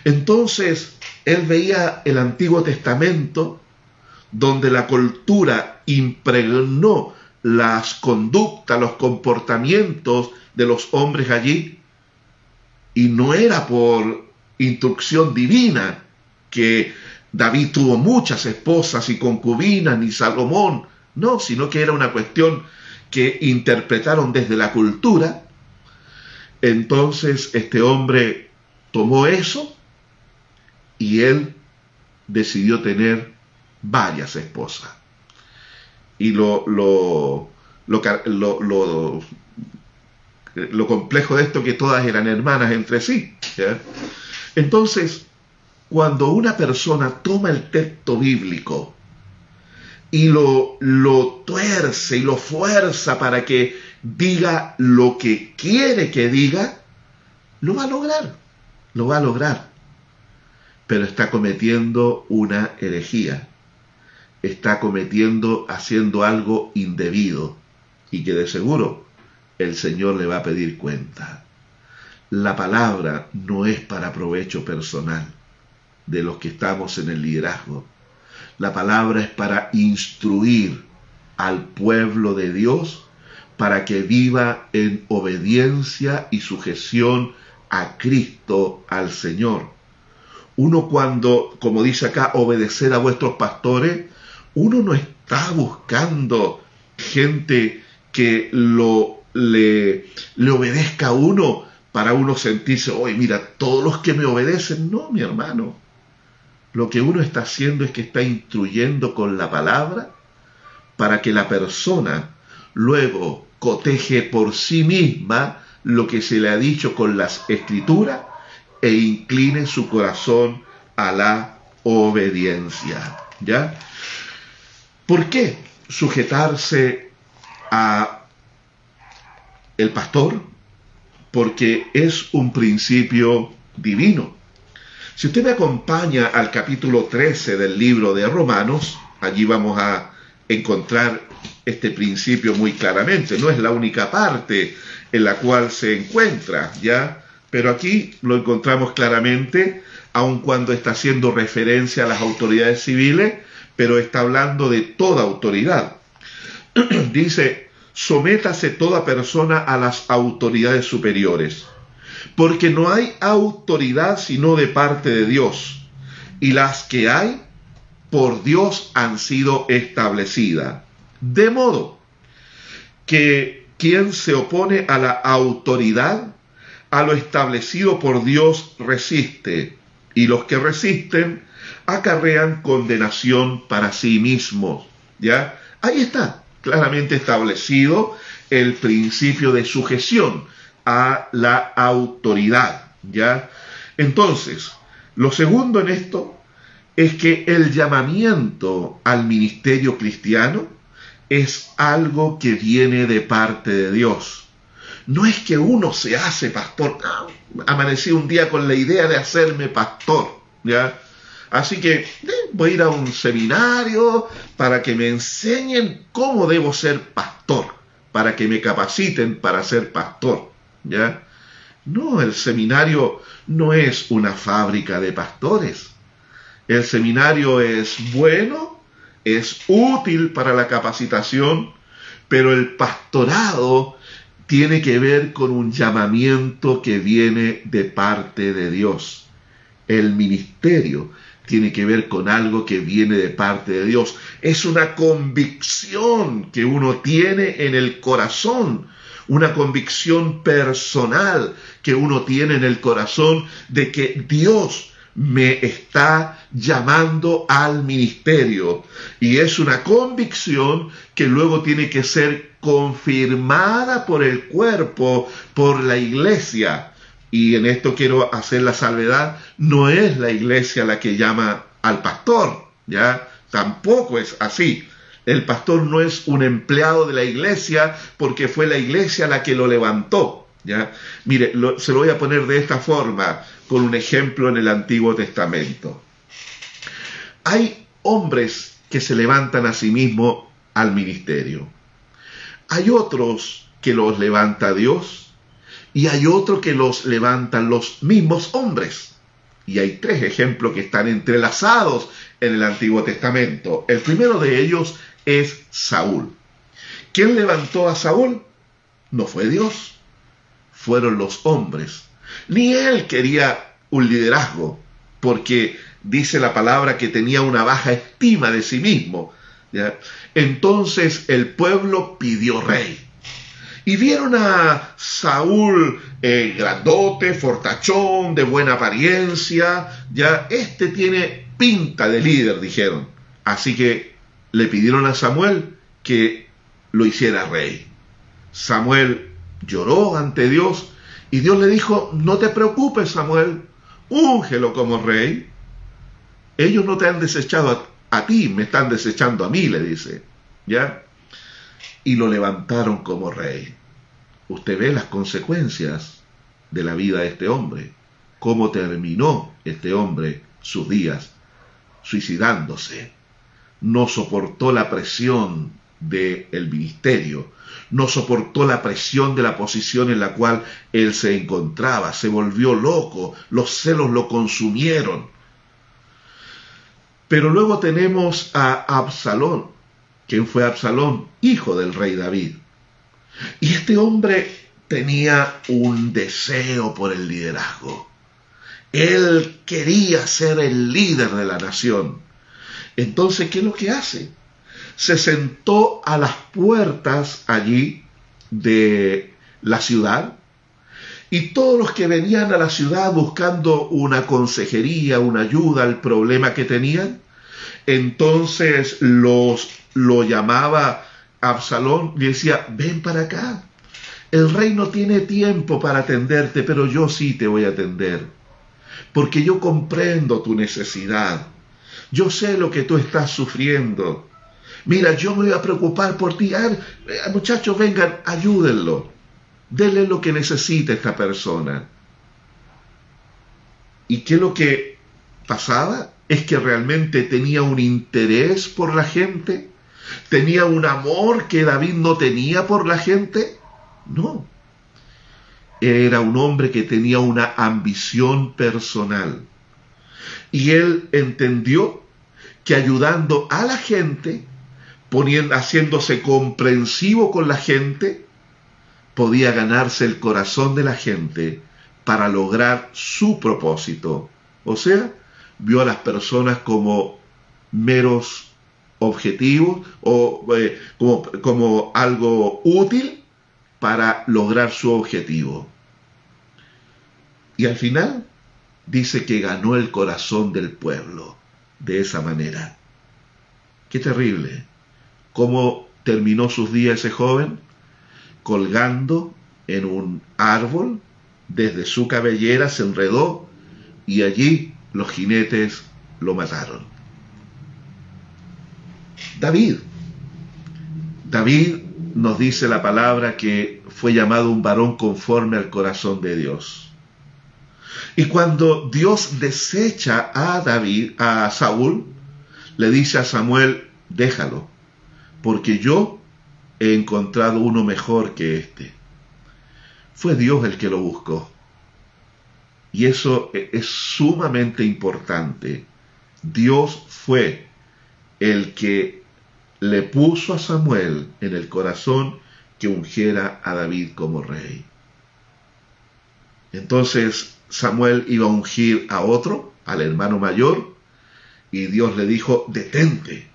Entonces, él veía el Antiguo Testamento donde la cultura impregnó las conductas, los comportamientos de los hombres allí, y no era por instrucción divina que David tuvo muchas esposas y concubinas, ni Salomón, no, sino que era una cuestión que interpretaron desde la cultura entonces este hombre tomó eso y él decidió tener varias esposas. Y lo, lo, lo, lo, complejo de esto que todas eran hermanas entre sí. Entonces, cuando una persona toma el texto bíblico y lo, lo tuerce y lo fuerza para que diga lo que quiere que diga, lo va a lograr, lo va a lograr. Pero está cometiendo una herejía, está cometiendo, haciendo algo indebido y que de seguro el Señor le va a pedir cuenta. La palabra no es para provecho personal de los que estamos en el liderazgo. La palabra es para instruir al pueblo de Dios para que viva en obediencia y sujeción a Cristo, al Señor. Uno cuando, como dice acá, obedecer a vuestros pastores, uno no está buscando gente que lo, le, le obedezca a uno para uno sentirse, oye, mira, todos los que me obedecen, no, mi hermano. Lo que uno está haciendo es que está instruyendo con la palabra para que la persona luego coteje por sí misma lo que se le ha dicho con las escrituras e incline su corazón a la obediencia. ¿Ya? ¿Por qué sujetarse a el pastor? Porque es un principio divino. Si usted me acompaña al capítulo 13 del libro de Romanos, allí vamos a encontrar este principio muy claramente. No es la única parte en la cual se encuentra, ¿ya? Pero aquí lo encontramos claramente, aun cuando está haciendo referencia a las autoridades civiles, pero está hablando de toda autoridad. Dice, sométase toda persona a las autoridades superiores, porque no hay autoridad sino de parte de Dios, y las que hay por Dios han sido establecidas. De modo que quien se opone a la autoridad, a lo establecido por Dios, resiste, y los que resisten acarrean condenación para sí mismos. ¿Ya? Ahí está, claramente establecido el principio de sujeción a la autoridad. ¿Ya? Entonces, lo segundo en esto es que el llamamiento al ministerio cristiano es algo que viene de parte de Dios. No es que uno se hace pastor. amanecí un día con la idea de hacerme pastor, ¿ya? Así que eh, voy a ir a un seminario para que me enseñen cómo debo ser pastor, para que me capaciten para ser pastor, ¿ya? No, el seminario no es una fábrica de pastores. El seminario es bueno es útil para la capacitación, pero el pastorado tiene que ver con un llamamiento que viene de parte de Dios. El ministerio tiene que ver con algo que viene de parte de Dios. Es una convicción que uno tiene en el corazón, una convicción personal que uno tiene en el corazón de que Dios me está llamando al ministerio. Y es una convicción que luego tiene que ser confirmada por el cuerpo, por la iglesia. Y en esto quiero hacer la salvedad, no es la iglesia la que llama al pastor, ¿ya? Tampoco es así. El pastor no es un empleado de la iglesia porque fue la iglesia la que lo levantó. ¿ya? Mire, se lo voy a poner de esta forma con un ejemplo en el Antiguo Testamento. Hay hombres que se levantan a sí mismos al ministerio. Hay otros que los levanta Dios y hay otros que los levantan los mismos hombres. Y hay tres ejemplos que están entrelazados en el Antiguo Testamento. El primero de ellos es Saúl. ¿Quién levantó a Saúl? No fue Dios, fueron los hombres ni él quería un liderazgo, porque dice la palabra que tenía una baja estima de sí mismo. Entonces el pueblo pidió rey. Y vieron a Saúl eh, grandote, fortachón, de buena apariencia. Ya, este tiene pinta de líder, dijeron. Así que le pidieron a Samuel que lo hiciera rey. Samuel lloró ante Dios y Dios le dijo, no te preocupes Samuel, úngelo como rey. Ellos no te han desechado a, ti, me están desechando a mí, le dice. ¿Ya? Y lo levantaron como rey. Usted ve las consecuencias de la vida de este hombre, cómo terminó este hombre sus días, suicidándose. No soportó la presión del ministerio, no soportó la presión de la posición en la cual él se encontraba, se volvió loco, los celos lo consumieron. Pero luego tenemos a Absalón. ¿Quién fue Absalón? Hijo del rey David. Y este hombre tenía un deseo por el liderazgo. Él quería ser el líder de la nación. Entonces, ¿qué es lo que hace? se sentó a las puertas allí de la ciudad y todos los que venían a la ciudad buscando una consejería, una ayuda al problema que tenían, entonces los lo llamaba Absalón y decía, ven para acá. El rey no tiene tiempo para atenderte, pero yo sí te voy a atender, porque yo comprendo tu necesidad. Yo sé lo que tú estás sufriendo. Mira, yo me voy a preocupar por ti. muchachos, vengan, ayúdenlo. Denle lo que necesita esta persona. ¿Y qué es lo que pasaba? Es que realmente tenía un interés por la gente. ¿Tenía un amor que David no tenía por la gente? No. Era un hombre que tenía una ambición personal. Y él entendió que ayudando a la gente, poniendo, haciéndose comprensivo con la gente, podía ganarse el corazón de la gente para lograr su propósito. O sea, vio a las personas como meros objetivos o eh, como, como algo útil para lograr su objetivo. Y al final dice que ganó el corazón del pueblo de esa manera. Qué terrible. ¿Cómo terminó sus días ese joven? Colgando en un árbol, desde su cabellera se enredó y allí los jinetes lo mataron. David. David nos dice la palabra que fue llamado un varón conforme al corazón de Dios. Y cuando Dios desecha a David, a Saúl, le dice a Samuel, déjalo, porque yo he encontrado uno mejor que este. Fue Dios el que lo buscó. Y eso e-, es sumamente importante. Dios fue el que le puso a Samuel en el corazón que ungiera a David como rey. Entonces Samuel iba a ungir a otro, al hermano mayor, y Dios le dijo, detente,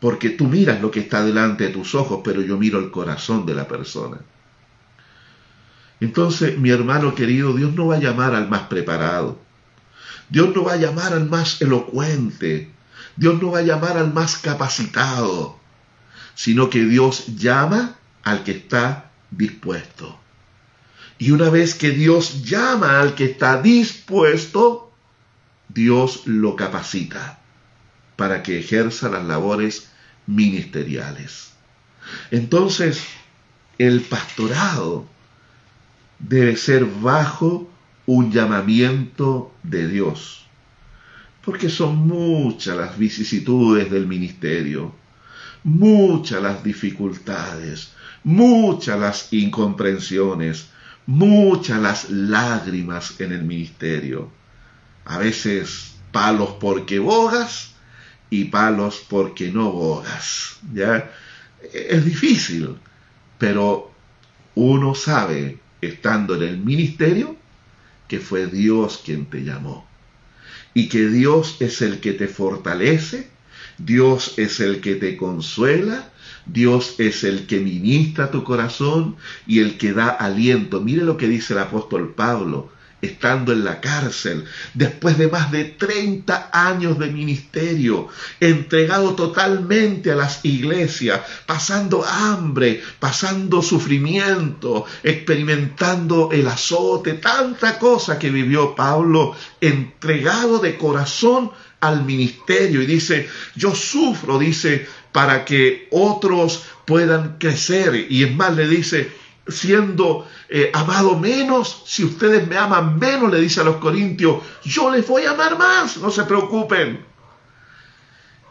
porque tú miras lo que está delante de tus ojos, pero yo miro el corazón de la persona. Entonces, mi hermano querido, Dios no va a llamar al más preparado. Dios no va a llamar al más elocuente. Dios no va a llamar al más capacitado, sino que Dios llama al que está dispuesto. Y una vez que Dios llama al que está dispuesto, Dios lo capacita para que ejerza las labores ministeriales. Entonces, el pastorado debe ser bajo un llamamiento de Dios, porque son muchas las vicisitudes del ministerio, muchas las dificultades, muchas las incomprensiones, muchas las lágrimas en el ministerio. A veces palos porque bogas y palos porque no bogas. ¿ya? Es difícil, pero uno sabe, estando en el ministerio, que fue Dios quien te llamó. Y que Dios es el que te fortalece, Dios es el que te consuela, Dios es el que ministra tu corazón y el que da aliento. Mire lo que dice el apóstol Pablo, estando en la cárcel, después de más de 30 años de ministerio, entregado totalmente a las iglesias, pasando hambre, pasando sufrimiento, experimentando el azote, tanta cosa que vivió Pablo, entregado de corazón al ministerio y dice, yo sufro, dice, para que otros puedan crecer. Y es más, le dice, siendo eh, amado menos, si ustedes me aman menos, le dice a los corintios, yo les voy a amar más, no se preocupen.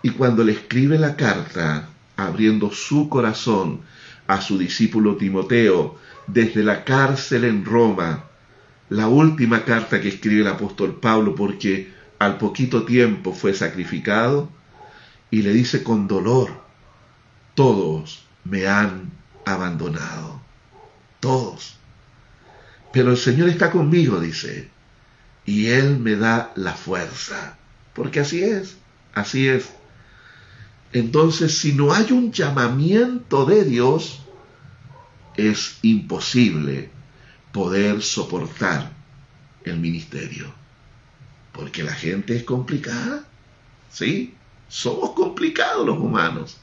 Y cuando le escribe la carta, abriendo su corazón a su discípulo Timoteo, desde la cárcel en Roma, la última carta que escribe el apóstol Pablo, porque al poquito tiempo fue sacrificado, y le dice con dolor, todos me han abandonado todos. Pero el Señor está conmigo, dice, y Él me da la fuerza, porque así es, así es. Entonces, si no hay un llamamiento de Dios, es imposible poder soportar el ministerio. Porque la gente es complicada, ¿sí? Somos complicados los humanos.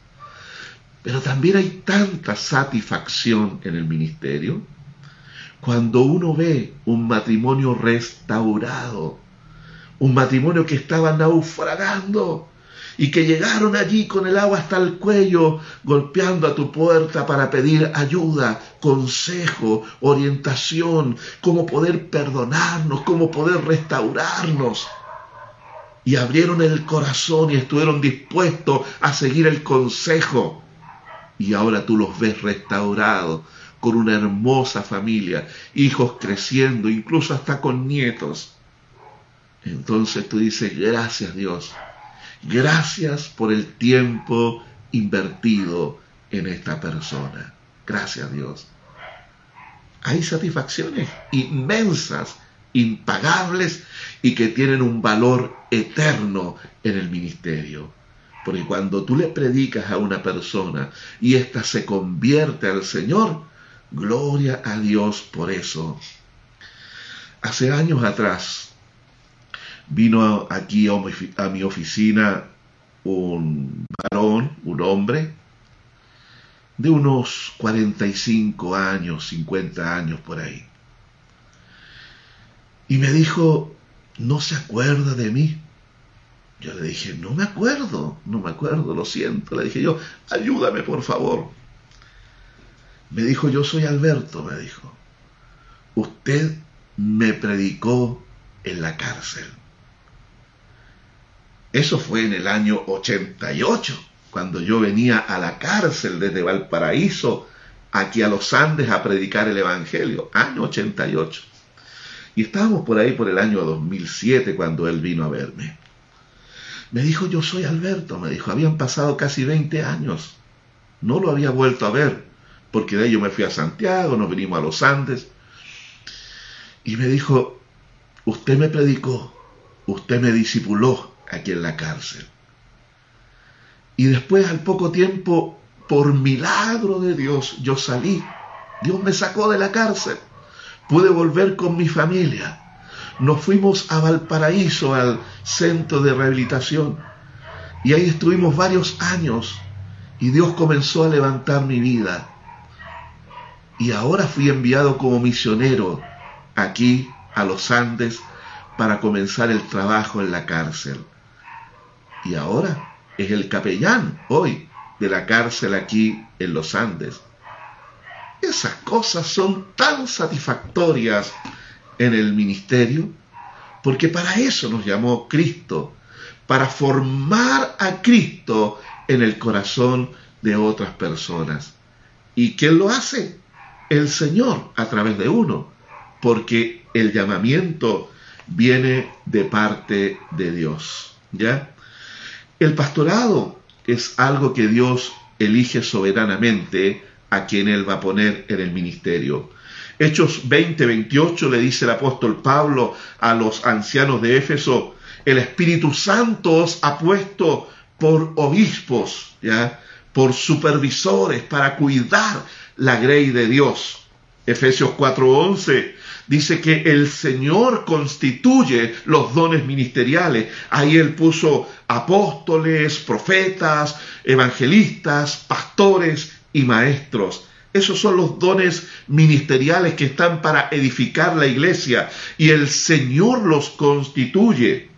Pero también hay tanta satisfacción en el ministerio cuando uno ve un matrimonio restaurado, un matrimonio que estaba naufragando y que llegaron allí con el agua hasta el cuello, golpeando a tu puerta para pedir ayuda, consejo, orientación, cómo poder perdonarnos, cómo poder restaurarnos. Y abrieron el corazón y estuvieron dispuestos a seguir el consejo y ahora tú los ves restaurados con una hermosa familia, hijos creciendo, incluso hasta con nietos. Entonces tú dices, gracias Dios, gracias por el tiempo invertido en esta persona. Gracias Dios. Hay satisfacciones inmensas, impagables y que tienen un valor eterno en el ministerio. Porque cuando tú le predicas a una persona y ésta se convierte al Señor, gloria a Dios por eso. Hace años atrás vino aquí a mi oficina un varón, un hombre, de unos 45 años, 50 años por ahí. Y me dijo, ¿no se acuerda de mí? Yo le dije, no me acuerdo, no me acuerdo, lo siento. Le dije yo, ayúdame por favor. Me dijo, yo soy Alberto, me dijo. Usted me predicó en la cárcel. Eso fue en el año 88, cuando yo venía a la cárcel desde Valparaíso, aquí a los Andes, a predicar el Evangelio. Año 88. Y estábamos por ahí por el año 2007 cuando él vino a verme. Me dijo, yo soy Alberto, me dijo, habían pasado casi 20 años. No lo había vuelto a ver, porque de ahí yo me fui a Santiago, nos vinimos a los Andes. Y me dijo, usted me predicó, usted me discipuló aquí en la cárcel. Y después, al poco tiempo, por milagro de Dios, yo salí. Dios me sacó de la cárcel. Pude volver con mi familia nos fuimos a Valparaíso, al centro de rehabilitación, y ahí estuvimos varios años, y Dios comenzó a levantar mi vida. Y ahora fui enviado como misionero aquí a los Andes para comenzar el trabajo en la cárcel. Y ahora es el capellán hoy de la cárcel aquí en los Andes. Esas cosas son tan satisfactorias en el ministerio, porque para eso nos llamó Cristo, para formar a Cristo en el corazón de otras personas. ¿Y quién lo hace? El Señor a través de uno, porque el llamamiento viene de parte de Dios. ¿Ya? El pastorado es algo que Dios elige soberanamente a quien Él va a poner en el ministerio. Hechos 20, 28 le dice el apóstol Pablo a los ancianos de Éfeso, el Espíritu Santo os ha puesto por obispos, ¿ya? por supervisores para cuidar la grey de Dios. Efesios 4:11 dice que el Señor constituye los dones ministeriales. Ahí él puso apóstoles, profetas, evangelistas, pastores y maestros. Esos son los dones ministeriales que están para edificar la iglesia y el Señor los constituye.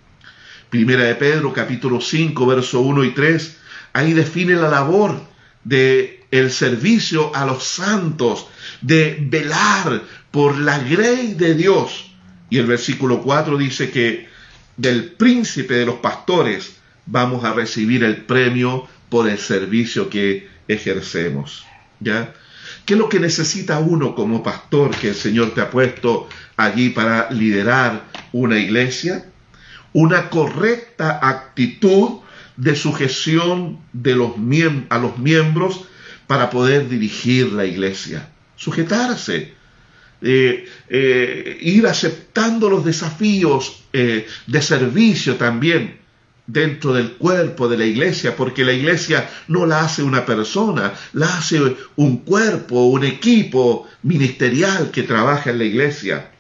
Primera de Pedro capítulo 5 verso 1 y 3, ahí define la labor de el servicio a los santos, de velar por la grey de Dios. Y el versículo 4 dice que del príncipe de los pastores vamos a recibir el premio por el servicio que ejercemos. ¿Ya? ¿Qué es lo que necesita uno como pastor que el Señor te ha puesto allí para liderar una iglesia? Una correcta actitud de sujeción de los a los miembros para poder dirigir la iglesia. Sujetarse, eh, eh, ir aceptando los desafíos eh, de servicio también dentro del cuerpo de la iglesia, porque la iglesia no la hace una persona, la hace un cuerpo, un equipo ministerial que trabaja en la iglesia.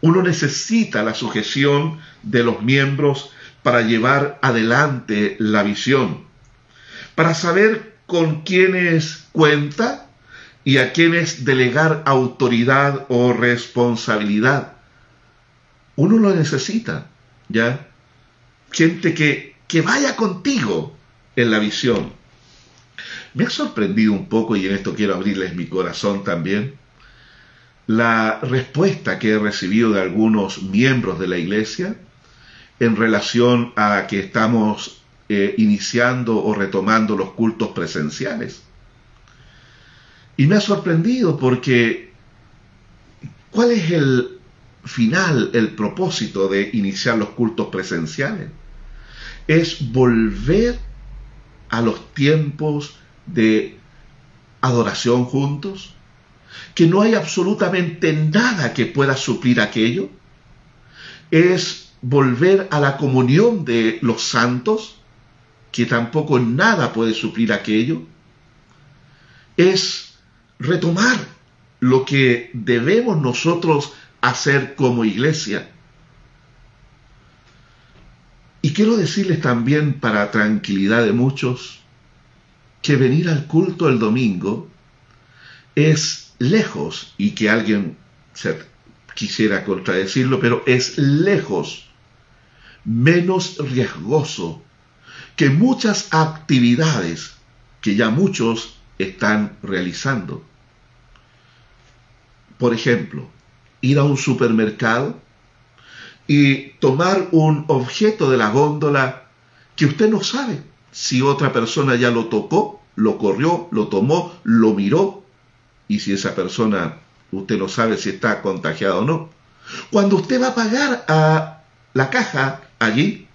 Uno necesita la sujeción de los miembros para llevar adelante la visión, para saber con quiénes cuenta y a quiénes delegar autoridad o responsabilidad. Uno lo necesita, ¿ya? Gente que, que vaya contigo en la visión. Me ha sorprendido un poco, y en esto quiero abrirles mi corazón también, la respuesta que he recibido de algunos miembros de la iglesia en relación a que estamos eh, iniciando o retomando los cultos presenciales. Y me ha sorprendido porque ¿cuál es el final, el propósito de iniciar los cultos presenciales. Es volver a los tiempos de adoración juntos, que no hay absolutamente nada que pueda suplir aquello. Es volver a la comunión de los santos, que tampoco nada puede suplir aquello, es retomar lo que debemos nosotros hacer como iglesia. Y quiero decirles también, para tranquilidad de muchos, que venir al culto el domingo es lejos, y que alguien quisiera contradecirlo, pero es lejos menos riesgoso que muchas actividades que ya muchos están realizando. Por ejemplo, ir a un supermercado y tomar un objeto de la góndola que usted no sabe si otra persona ya lo tocó, lo corrió, lo tomó, lo miró y si esa persona usted no sabe si está contagiado o no. Cuando usted va a pagar a la caja allí,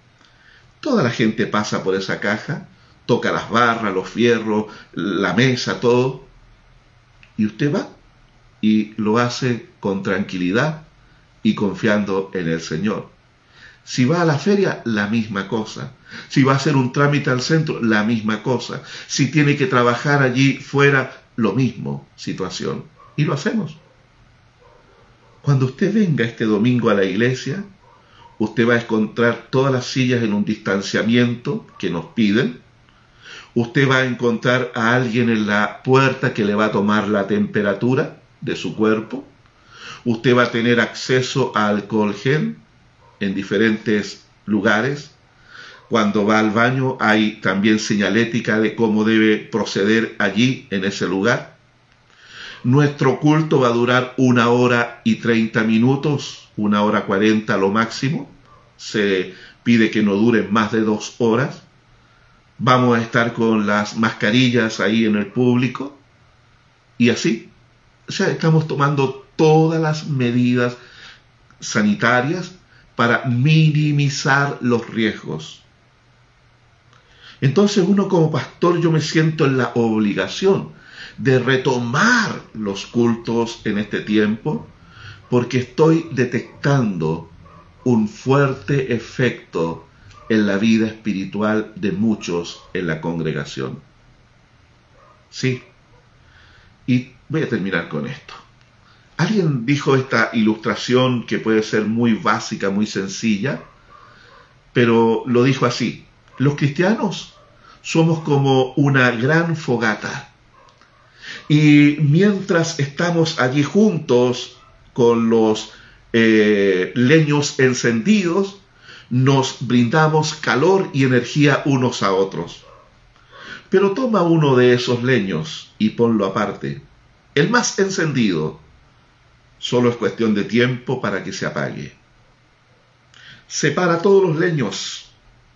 toda la gente pasa por esa caja, toca las barras, los fierros, la mesa, todo, y usted va y lo hace con tranquilidad y confiando en el Señor. Si va a la feria, la misma cosa. Si va a hacer un trámite al centro, la misma cosa. Si tiene que trabajar allí fuera, lo mismo situación. Y lo hacemos. Cuando usted venga este domingo a la iglesia, usted va a encontrar todas las sillas en un distanciamiento que nos piden. Usted va a encontrar a alguien en la puerta que le va a tomar la temperatura de su cuerpo. Usted va a tener acceso a alcohol gel en diferentes lugares. Cuando va al baño hay también señalética de cómo debe proceder allí en ese lugar. Nuestro culto va a durar una hora y treinta minutos, una hora cuarenta lo máximo. Se pide que no dure más de dos horas. Vamos a estar con las mascarillas ahí en el público. Y así, o sea, estamos tomando todas las medidas sanitarias para minimizar los riesgos. Entonces uno como pastor yo me siento en la obligación de retomar los cultos en este tiempo porque estoy detectando un fuerte efecto en la vida espiritual de muchos en la congregación. Sí. Y voy a terminar con esto. Alguien dijo esta ilustración que puede ser muy básica, muy sencilla, pero lo dijo así. Los cristianos somos como una gran fogata. Y mientras estamos allí juntos con los eh, leños encendidos, nos brindamos calor y energía unos a otros. Pero toma uno de esos leños y ponlo aparte, el más encendido, Solo es cuestión de tiempo para que se apague. Separa todos los leños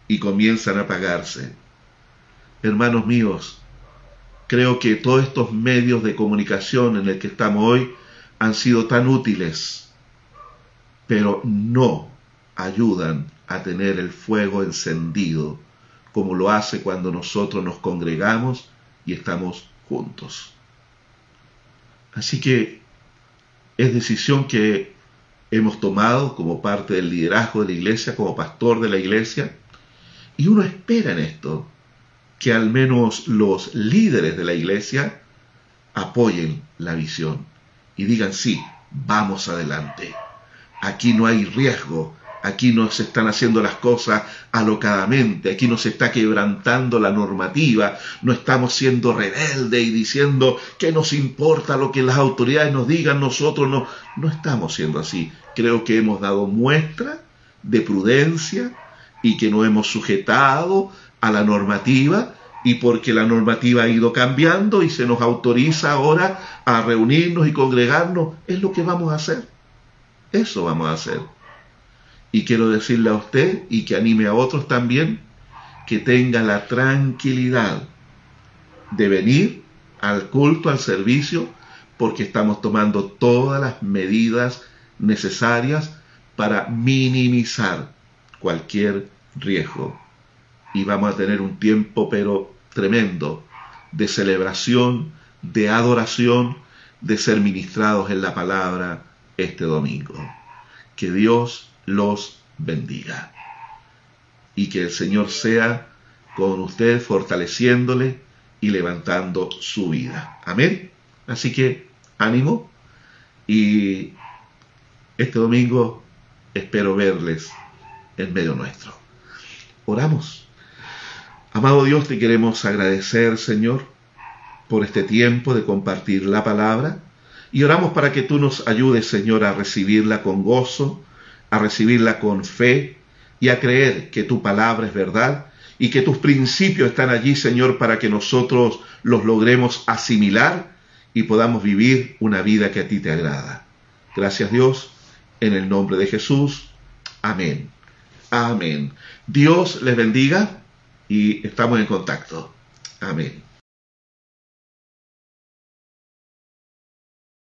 y comienzan a apagarse. Hermanos míos, creo que todos estos medios de comunicación en el que estamos hoy han sido tan útiles, pero no ayudan a tener el fuego encendido como lo hace cuando nosotros nos congregamos y estamos juntos. Así que es decisión que hemos tomado como parte del liderazgo de la iglesia, como pastor de la iglesia, y uno espera en esto que al menos los líderes de la iglesia apoyen la visión y digan, sí, vamos adelante. Aquí no hay riesgo, Aquí no se están haciendo las cosas alocadamente, aquí no se está quebrantando la normativa, no estamos siendo rebeldes y diciendo que nos importa lo que las autoridades nos digan, nosotros no, no estamos siendo así. Creo que hemos dado muestra de prudencia y que no hemos sujetado a la normativa y porque la normativa ha ido cambiando y se nos autoriza ahora a reunirnos y congregarnos, es lo que vamos a hacer. Eso vamos a hacer. Y quiero decirle a usted y que anime a otros también que tenga la tranquilidad de venir al culto, al servicio, porque estamos tomando todas las medidas necesarias para minimizar cualquier riesgo. Y vamos a tener un tiempo pero tremendo de celebración, de adoración, de ser ministrados en la palabra este domingo. Que Dios los bendiga. Y que el Señor sea con usted, fortaleciéndole y levantando su vida. Amén. Así que ánimo y este domingo espero verles en medio nuestro. Oramos. Amado Dios, te queremos agradecer, Señor, por este tiempo de compartir la palabra y oramos para que tú nos ayudes, Señor, a recibirla con gozo, a recibirla con fe y a creer que tu palabra es verdad y que tus principios están allí, Señor, para que nosotros los logremos asimilar y podamos vivir una vida que a ti te agrada. Gracias Dios, en el nombre de Jesús. Amén. Amén. Dios les bendiga y estamos en contacto. Amén.